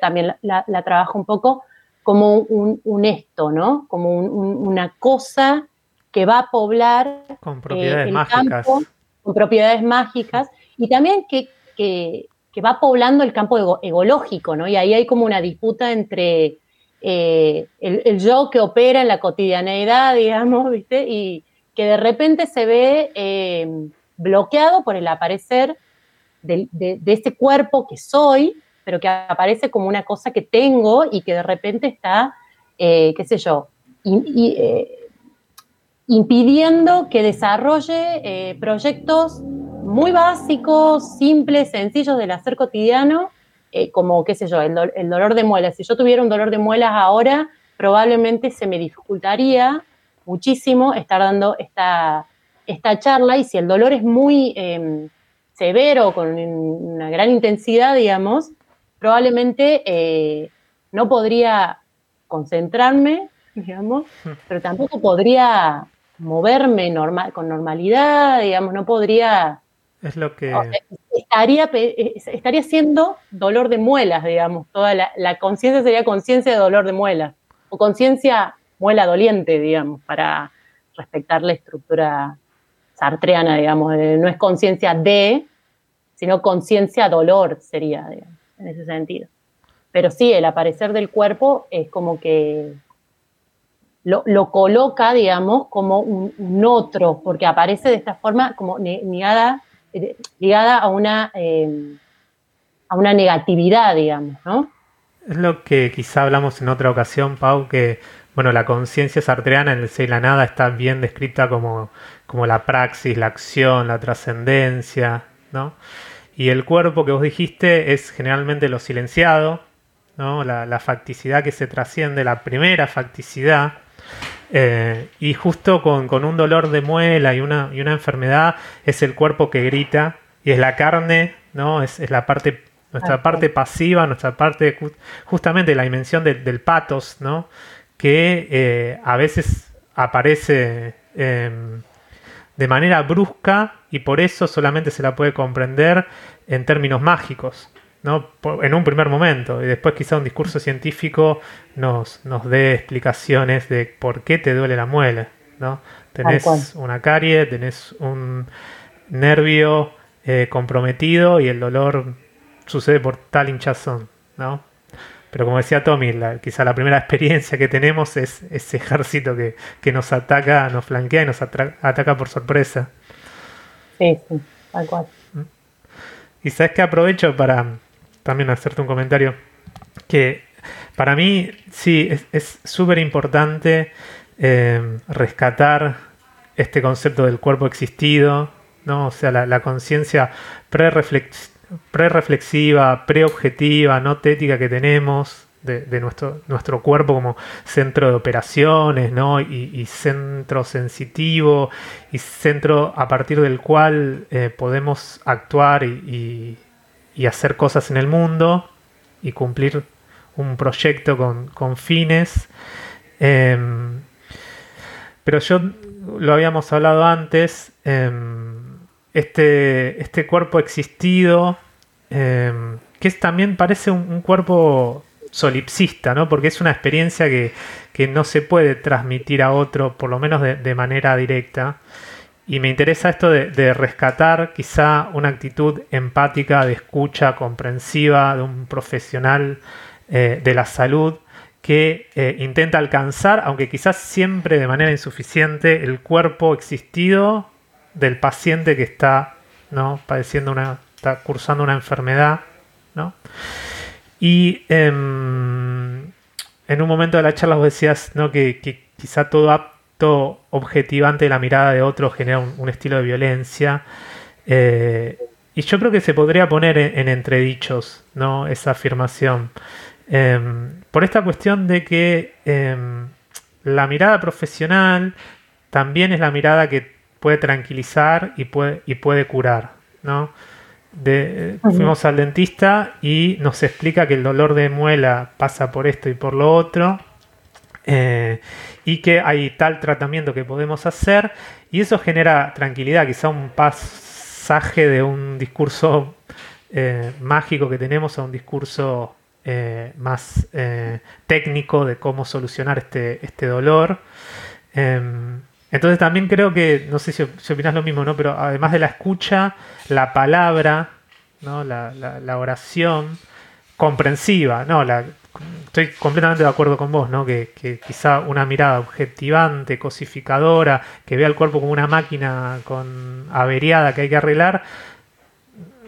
también la, trabaja un poco, como un, esto, ¿no? Como una cosa que va a poblar con propiedades eh, mágicas. con propiedades mágicas, y también que, va poblando el campo egológico, ¿no? Y ahí hay como una disputa entre eh, el, yo que opera en la cotidianeidad, digamos, ¿viste? Y, que de repente se ve eh, bloqueado por el aparecer de, este cuerpo que soy, pero que aparece como una cosa que tengo y que de repente está, eh, qué sé yo, impidiendo que desarrolle proyectos muy básicos, simples, sencillos del hacer cotidiano, como, qué sé yo, el, el dolor de muelas. Si yo tuviera un dolor de muelas ahora, probablemente se me dificultaría muchísimo estar dando esta, esta charla y si el dolor es muy em, severo, con una gran intensidad, digamos, probablemente eh, no podría concentrarme, digamos, pero tampoco podría moverme normal, con normalidad, digamos, no podría... Es lo que... estaría, estaría siendo dolor de muelas, digamos, toda la, la conciencia sería conciencia de dolor de muelas, o conciencia muela doliente, digamos, para respetar la estructura sartreana, digamos, no es conciencia de, sino conciencia dolor sería, digamos, en ese sentido. Pero sí, el aparecer del cuerpo es como que lo, coloca, digamos, como un, otro, porque aparece de esta forma como ligada, eh, ligada a una, eh, a una negatividad, digamos, ¿no? Es lo que quizá hablamos en otra ocasión, Pau, que bueno, la conciencia sartreana en el ser y la nada está bien descrita como, como la praxis, la acción, la trascendencia, ¿no? Y el cuerpo que vos dijiste es generalmente lo silenciado, ¿no? La, facticidad que se trasciende, la primera facticidad. Eh, y justo con, un dolor de muela y una, y una enfermedad es el cuerpo que grita y es la carne, ¿no? Es, la parte, nuestra parte pasiva, nuestra parte, justamente la dimensión del patos, ¿no? que eh, a veces aparece em, de manera brusca y por eso solamente se la puede comprender en términos mágicos, ¿no? en un primer momento. Y después quizá un discurso científico nos, nos dé explicaciones de por qué te duele la muela. ¿no? Tenés una carie, tenés un nervio eh, comprometido y el dolor sucede por tal hinchazón. ¿no? Pero como decía Tommy, quizá la primera experiencia que tenemos es ese ejército que, nos ataca, nos flanquea y nos ataca por sorpresa. Sí, sí, tal cual. ¿Mm? Y sabes que aprovecho para también hacerte un comentario que para mí sí es súper importante eh, rescatar este concepto del cuerpo existido, ¿no? O sea, la, conciencia pre pre-reflexiva, pre-objetiva, no tética que tenemos de, nuestro, nuestro cuerpo como centro de operaciones, ¿no? Y, centro sensitivo y centro a partir del cual eh, podemos actuar y, hacer cosas en el mundo y cumplir un proyecto con, fines. Em, pero yo lo habíamos hablado antes, em, este, este cuerpo existido, em, que también parece un cuerpo solipsista, ¿no? Porque es una experiencia que, no se puede transmitir a otro, por lo menos de, manera directa. Y me interesa esto de, rescatar quizá una actitud empática, de escucha comprensiva de un profesional eh, de la salud que eh, intenta alcanzar, aunque quizás siempre de manera insuficiente, el cuerpo existido del paciente que está ¿no? padeciendo una, está cursando una enfermedad. ¿no? Y em, en un momento de la charla vos decías ¿no? que, quizá todo objetivante de la mirada de otro genera un, estilo de violencia. Eh, y yo creo que se podría poner en, entredichos ¿no? esa afirmación. Em, por esta cuestión de que em, la mirada profesional también es la mirada que puede tranquilizar y puede, y puede curar. ¿no? fuimos al dentista y nos explica que el dolor de muela pasa por esto y por lo otro. Eh, y que hay tal tratamiento que podemos hacer y eso genera tranquilidad, quizá un pasaje de un discurso eh, mágico que tenemos a un discurso eh, más técnico de cómo solucionar este, este dolor. Em, entonces también creo que, no sé si, opinas lo mismo, ¿no? Pero además de la escucha, la palabra, ¿no? La, oración comprensiva, ¿no? La, estoy completamente de acuerdo con vos, ¿no? Que, quizá una mirada objetivante, cosificadora, que vea el cuerpo como una máquina con averiada que hay que arreglar,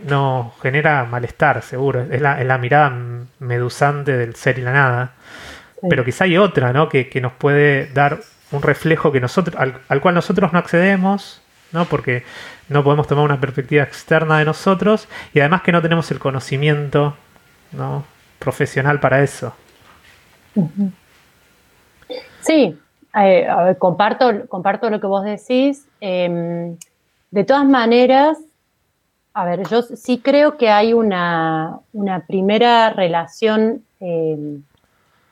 no genera malestar, seguro. Es la, mirada medusante del ser y la nada. Pero quizá hay otra, ¿no? Que, que nos puede dar un reflejo que nosotros, al, cual nosotros no accedemos, ¿no? porque no podemos tomar una perspectiva externa de nosotros y además que no tenemos el conocimiento ¿no? Profesional para eso. Sí, eh, comparto, comparto lo que vos decís. Em, de todas maneras, a ver, yo sí creo que hay una, primera relación em,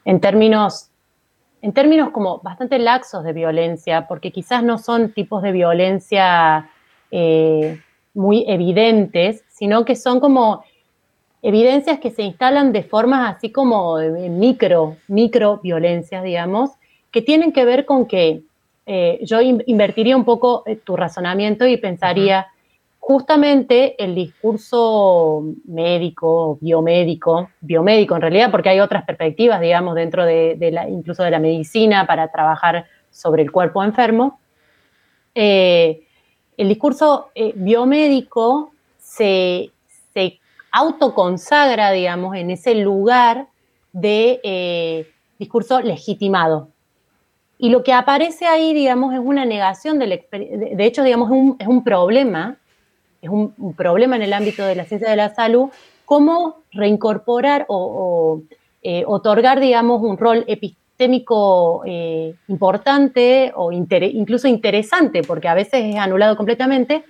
en términos en términos como bastante laxos de violencia, porque quizás no son tipos de violencia eh, muy evidentes, sino que son como evidencias que se instalan de formas así como micro, micro violencias, digamos, que tienen que ver con que eh, yo invertiría un poco eh, tu razonamiento y pensaría, justamente el discurso médico, biomédico, biomédico en realidad, porque hay otras perspectivas, digamos, dentro de, la, incluso de la medicina para trabajar sobre el cuerpo enfermo, eh, el discurso eh, biomédico se, autoconsagra, digamos, en ese lugar de eh, discurso legitimado. Y lo que aparece ahí, digamos, es una negación de la experiencia, de hecho, digamos, es un problema es un, problema en el ámbito de la ciencia de la salud, cómo reincorporar o, eh, otorgar, digamos, un rol epistémico eh, importante o incluso interesante, porque a veces es anulado completamente,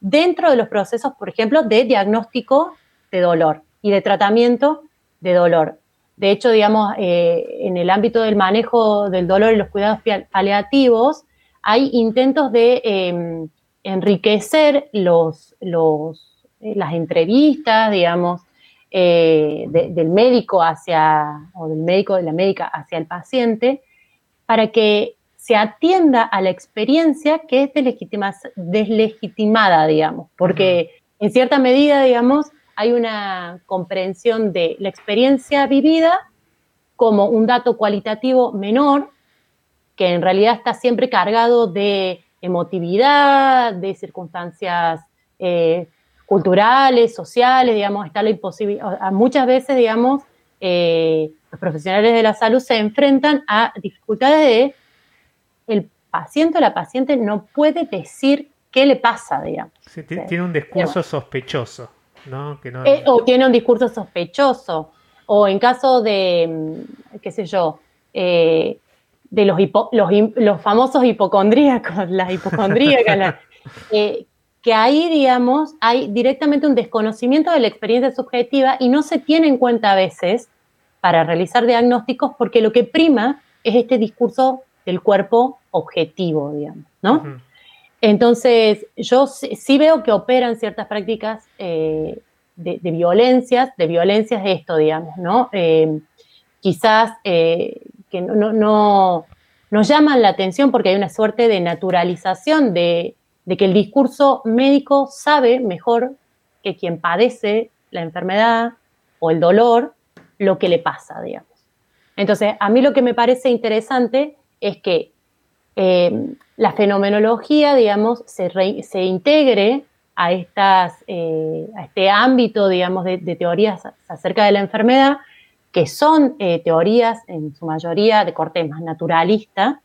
dentro de los procesos, por ejemplo, de diagnóstico de dolor y de tratamiento de dolor. De hecho, digamos, eh, en el ámbito del manejo del dolor y los cuidados paliativos, hay intentos de em, enriquecer los, los, eh, las entrevistas, digamos, eh, del médico hacia, o del médico de la médica hacia el paciente, para que se atienda a la experiencia que es deslegitimada, digamos, porque en cierta medida, digamos, hay una comprensión de la experiencia vivida como un dato cualitativo menor, que en realidad está siempre cargado de emotividad, de circunstancias eh, culturales, sociales, digamos, está la imposibilidad. Muchas veces, digamos, eh, los profesionales de la salud se enfrentan a dificultades de el paciente o la paciente no puede decir qué le pasa, digamos. tiene un discurso sospechoso. ¿No? Que no eh, o tiene un discurso sospechoso. O en caso de, mm, qué sé yo, eh, de los, los, famosos hipocondríacos, las hipocondríacas, eh, que ahí, digamos, hay directamente un desconocimiento de la experiencia subjetiva y no se tiene en cuenta a veces para realizar diagnósticos porque lo que prima es este discurso del cuerpo objetivo, digamos, ¿no? Entonces, yo sí, veo que operan ciertas prácticas eh, de, violencias, de violencias de esto, digamos, ¿no? Eh, quizás eh, que no, no, nos llaman la atención porque hay una suerte de naturalización de, que el discurso médico sabe mejor que quien padece la enfermedad o el dolor lo que le pasa, digamos. Entonces, a mí lo que me parece interesante es que la fenomenología, digamos, se, se integre a, estas, eh, a este ámbito, digamos, de, teorías acerca de la enfermedad, que son eh, teorías en su mayoría de corte más naturalista,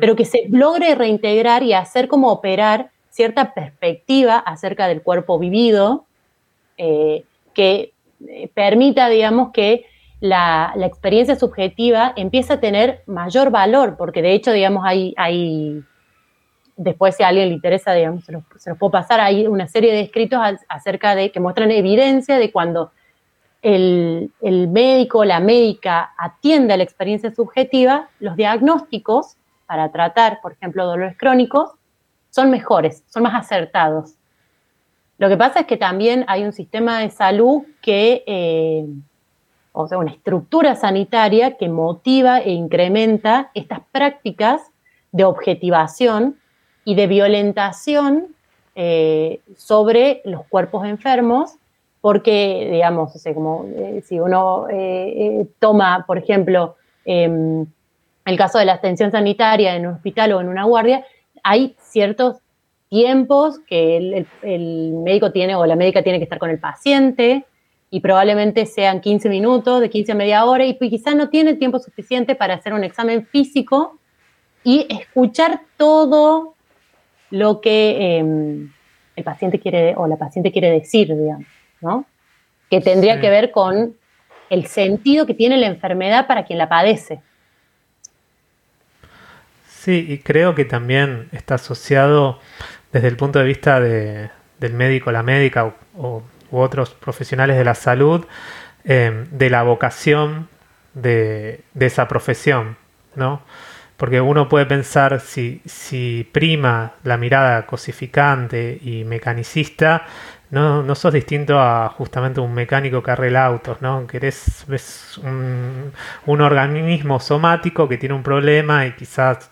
pero que se logre reintegrar y hacer como operar cierta perspectiva acerca del cuerpo vivido, que permita, digamos, que la, experiencia subjetiva empieza a tener mayor valor, porque de hecho, digamos, hay, hay después si a alguien le interesa, se los, puedo pasar, hay una serie de escritos acerca de, que muestran evidencia de cuando el, el médico o la médica atiende a la experiencia subjetiva, los diagnósticos para tratar, por ejemplo, dolores crónicos, son mejores, son más acertados. Lo que pasa es que también hay un sistema de salud que eh, o sea, una estructura sanitaria que motiva e incrementa estas prácticas de objetivación y de violentación eh, sobre los cuerpos enfermos, porque, digamos, como eh, si uno eh, toma, por ejemplo, em, el caso de la atención sanitaria en un hospital o en una guardia, hay ciertos tiempos que el médico tiene o la médica tiene que estar con el paciente, y probablemente sean 15 minutos, de 15 a media hora, y pues quizás no tiene tiempo suficiente para hacer un examen físico y escuchar todo lo que em, el paciente quiere o la paciente quiere decir, digamos, ¿no? Que tendría que ver con el sentido que tiene la enfermedad para quien la padece. Sí, y creo que también está asociado desde el punto de vista de, del médico, la médica o u otros profesionales de la salud eh, de la vocación de, esa profesión, ¿no? Porque uno puede pensar si, prima la mirada cosificante y mecanicista, no, sos distinto a justamente un mecánico que arregla autos, ¿no? Que eres, un, un organismo somático que tiene un problema y quizás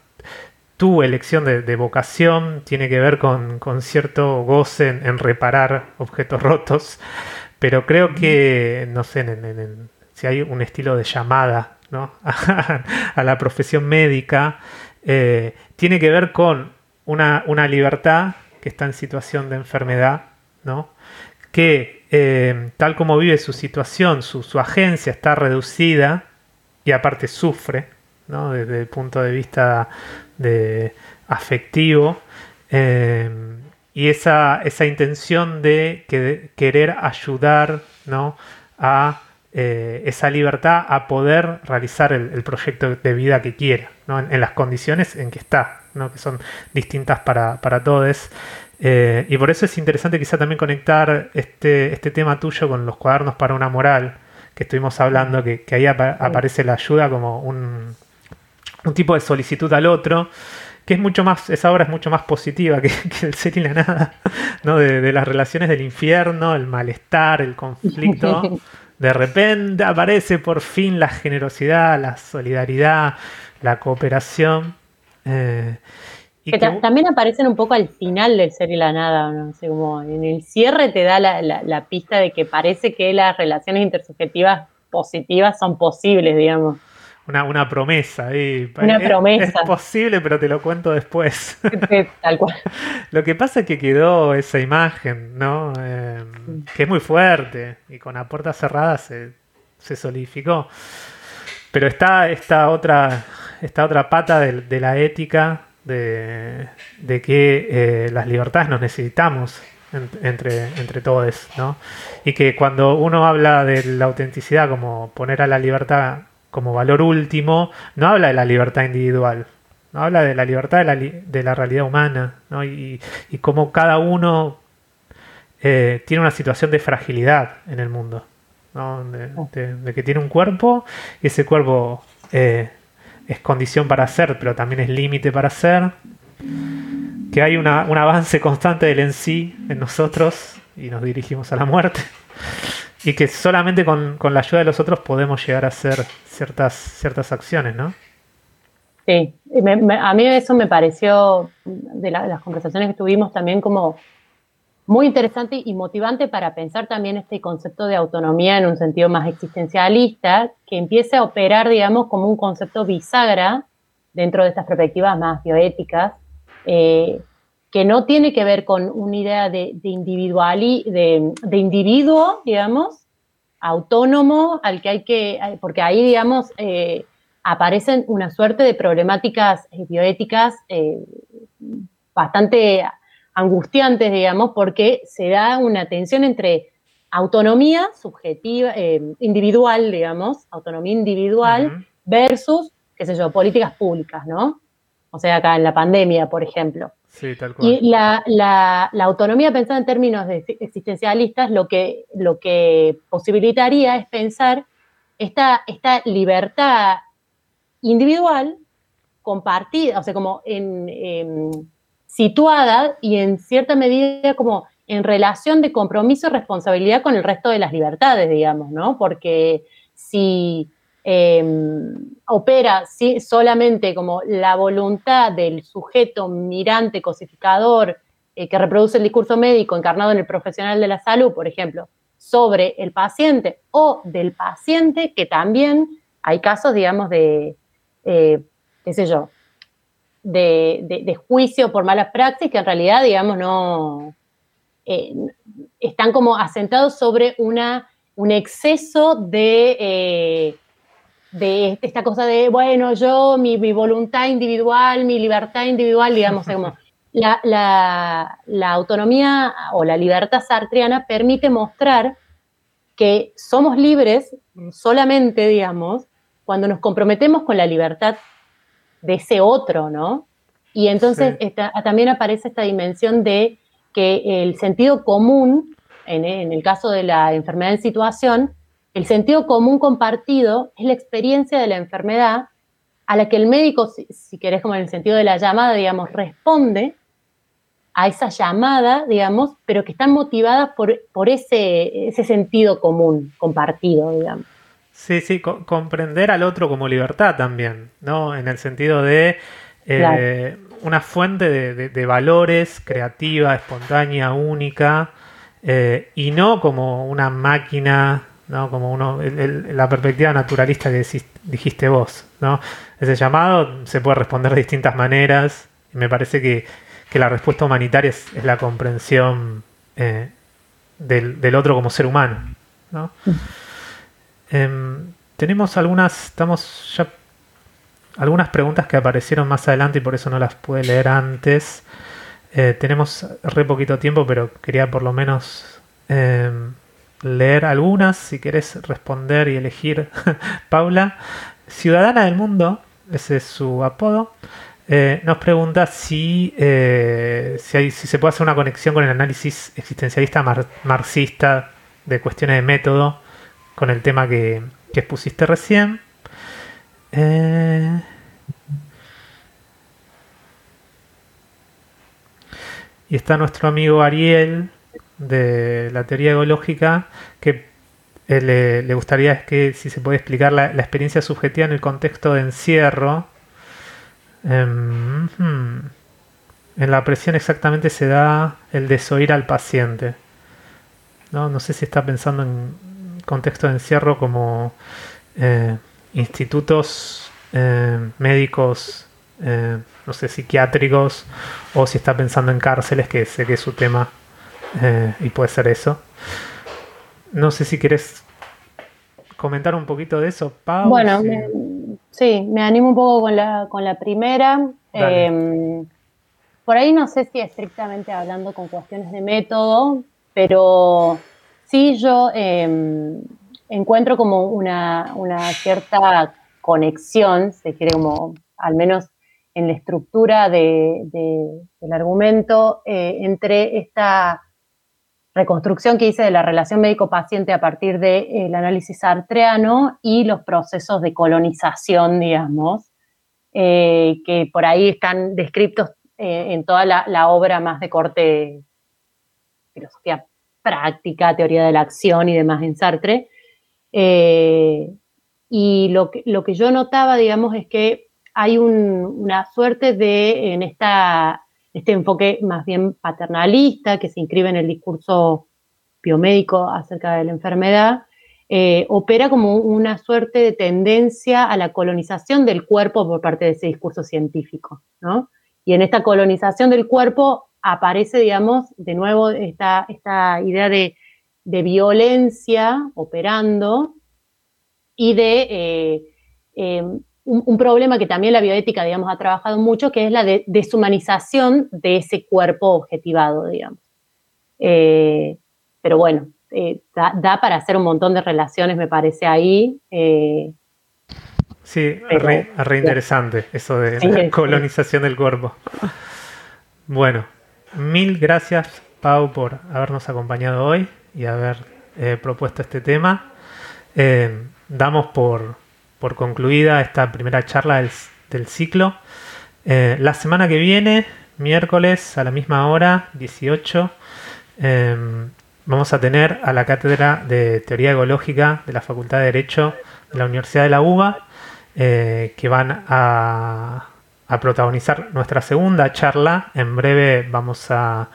tu elección de, vocación tiene que ver con, cierto goce en, reparar objetos rotos, pero creo que, no sé, si hay un estilo de llamada ¿no? a, la profesión médica, eh, tiene que ver con una, libertad que está en situación de enfermedad, ¿no? que eh, tal como vive su situación, su, su agencia está reducida y aparte sufre, ¿no? desde el punto de vista de afectivo eh, y esa, esa, intención de querer ayudar ¿no? a eh, esa libertad a poder realizar el, proyecto de vida que quiera, en, las condiciones en que está, ¿no? que son distintas para, para todos. Eh, y por eso es interesante quizá también conectar este, este tema tuyo con los cuadernos para una moral, que estuvimos hablando, que, que ahí aparece la ayuda como un, un tipo de solicitud al otro, que es mucho más, esa obra es mucho más positiva que, el ser y la nada, ¿no? De, las relaciones del infierno, el malestar, el conflicto. De repente aparece por fin la generosidad, la solidaridad, la cooperación. Eh, y que también aparecen un poco al final del ser y la nada, ¿no? como en el cierre te da la, la pista de que parece que las relaciones intersubjetivas positivas son posibles, digamos una, promesa. Una promesa. Es posible, pero te lo cuento después. Tal cual. lo que pasa es que quedó esa imagen, ¿no? Eh, que es muy fuerte y con la puerta cerrada se, solidificó. Pero está esta otra, esta otra pata de, la ética de, que eh, las libertades nos necesitamos entre, entre todos, ¿no? Y que cuando uno habla de la autenticidad como poner a la libertad como valor último, no habla de la libertad individual, no habla de la libertad de la, de la realidad humana, ¿no? Y, y cómo cada uno eh, tiene una situación de fragilidad en el mundo, ¿no? de, que tiene un cuerpo y ese cuerpo eh, es condición para ser, pero también es límite para ser que hay un avance constante del en sí en nosotros y nos dirigimos a la muerte. Y que solamente con, la ayuda de los otros podemos llegar a hacer ciertas, ciertas acciones, ¿no? Sí, a mí eso me pareció, de, las conversaciones que tuvimos también como muy interesante y motivante para pensar también este concepto de autonomía en un sentido más existencialista, que empiece a operar, digamos, como un concepto bisagra dentro de estas perspectivas más bioéticas, eh, que no tiene que ver con una idea de, individual y de, individuo, digamos, autónomo, al que hay que, porque ahí, digamos, eh, aparecen una suerte de problemáticas eh, bioéticas bastante angustiantes, digamos, porque se da una tensión entre autonomía subjetiva, individual, digamos, autonomía individual, versus, qué sé yo, políticas públicas, ¿no? o sea, acá en la pandemia, por ejemplo. Sí, tal cual. Y la, autonomía pensada en términos existencialistas lo que, lo que posibilitaría es pensar esta, esta libertad individual compartida, o sea, como en, situada y en cierta medida como en relación de compromiso y responsabilidad con el resto de las libertades, digamos, ¿no? Porque si Em, opera solamente como la voluntad del sujeto mirante, cosificador, eh, que reproduce el discurso médico encarnado en el profesional de la salud, por ejemplo, sobre el paciente o del paciente, que también hay casos, digamos, de, eh, qué sé yo, de, juicio por malas praxis que en realidad, digamos, no eh, están como asentados sobre una, un exceso de de esta cosa de, bueno, yo, mi, voluntad individual, mi libertad individual, digamos, como la, la, autonomía o la libertad sartriana permite mostrar que somos libres solamente, digamos, cuando nos comprometemos con la libertad de ese otro, ¿no? Y entonces también aparece esta dimensión de que el sentido común, en, en el caso de la enfermedad en situación, el sentido común compartido es la experiencia de la enfermedad a la que el médico, si, querés como en el sentido de la llamada, digamos, responde a esa llamada, digamos, pero que están motivadas por, por ese, ese sentido común compartido, digamos. Sí, sí, comprender al otro como libertad también, ¿no? En el sentido de eh, una fuente de, valores creativa, espontánea, única, eh, y no como una máquina ¿no? Como uno, la perspectiva naturalista que dijiste vos, ¿no? Ese llamado se puede responder de distintas maneras y me parece que, la respuesta humanitaria es, la comprensión eh, del, otro como ser humano, ¿no? Em, tenemos algunas, estamos ya algunas preguntas que aparecieron más adelante y por eso no las pude leer antes. Eh, tenemos re poquito tiempo, pero quería por lo menos em, leer algunas, si querés responder y elegir, Paula. Ciudadana del Mundo, ese es su apodo, eh, nos pregunta si, eh, si, se puede hacer una conexión con el análisis existencialista marxista de cuestiones de método con el tema que, que expusiste recién. Eh, y está nuestro amigo Ariel de la teoría ecológica que eh, le, gustaría es que si se puede explicar la, experiencia subjetiva en el contexto de encierro. Em, en la presión exactamente se da el desoír al paciente. ¿no? no sé si está pensando en contexto de encierro como eh, institutos eh, médicos, no sé, psiquiátricos, o si está pensando en cárceles, que sé que es su tema eh, y puede ser eso. No sé si quieres comentar un poquito de eso, Pau. Bueno, sí, me animo un poco con la, con la primera. Em, por ahí no sé si estrictamente hablando con cuestiones de método, pero sí yo em, encuentro como una, cierta conexión, se quiere como al menos en la estructura del argumento, eh, entre esta reconstrucción que hice de la relación médico-paciente a partir del análisis artreano y los procesos de colonización, digamos, eh, que por ahí están descritos eh, en toda la, obra más de corte filosofía práctica, teoría de la acción y demás en Sartre. Eh, y lo que, lo que yo notaba, digamos, es que hay una suerte de, en esta, este enfoque más bien paternalista que se inscribe en el discurso biomédico acerca de la enfermedad, eh, opera como una suerte de tendencia a la colonización del cuerpo por parte de ese discurso científico, ¿no? Y en esta colonización del cuerpo aparece, digamos, de nuevo esta, idea de, violencia operando y de eh, eh, un, problema que también la bioética, digamos, ha trabajado mucho, que es la deshumanización de ese cuerpo objetivado, digamos. Eh, pero bueno, da, para hacer un montón de relaciones, me parece, ahí. Sí, re, interesante eso de la colonización del cuerpo. Bueno, mil gracias Pau por habernos acompañado hoy y haber eh, propuesto este tema. Eh, damos por, concluida esta primera charla del, ciclo. Eh, la semana que viene, miércoles a la misma hora, 18, vamos a tener a la Cátedra de Teoría Ecológica de la Facultad de Derecho de la Universidad de la UBA eh, que van a, protagonizar nuestra segunda charla. En breve vamos a,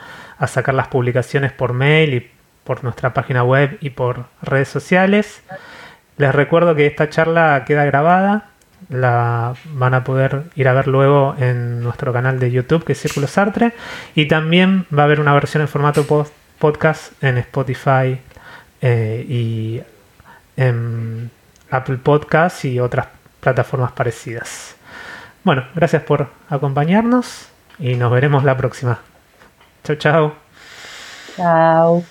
sacar las publicaciones por mail y por nuestra página web y por redes sociales. Les recuerdo que esta charla queda grabada, la van a poder ir a ver luego en nuestro canal de YouTube que es Círculo Sartre y también va a haber una versión en formato podcast en Spotify eh, y en Apple Podcasts y otras plataformas parecidas. Bueno, gracias por acompañarnos y nos veremos la próxima. Chao, chao. Chao.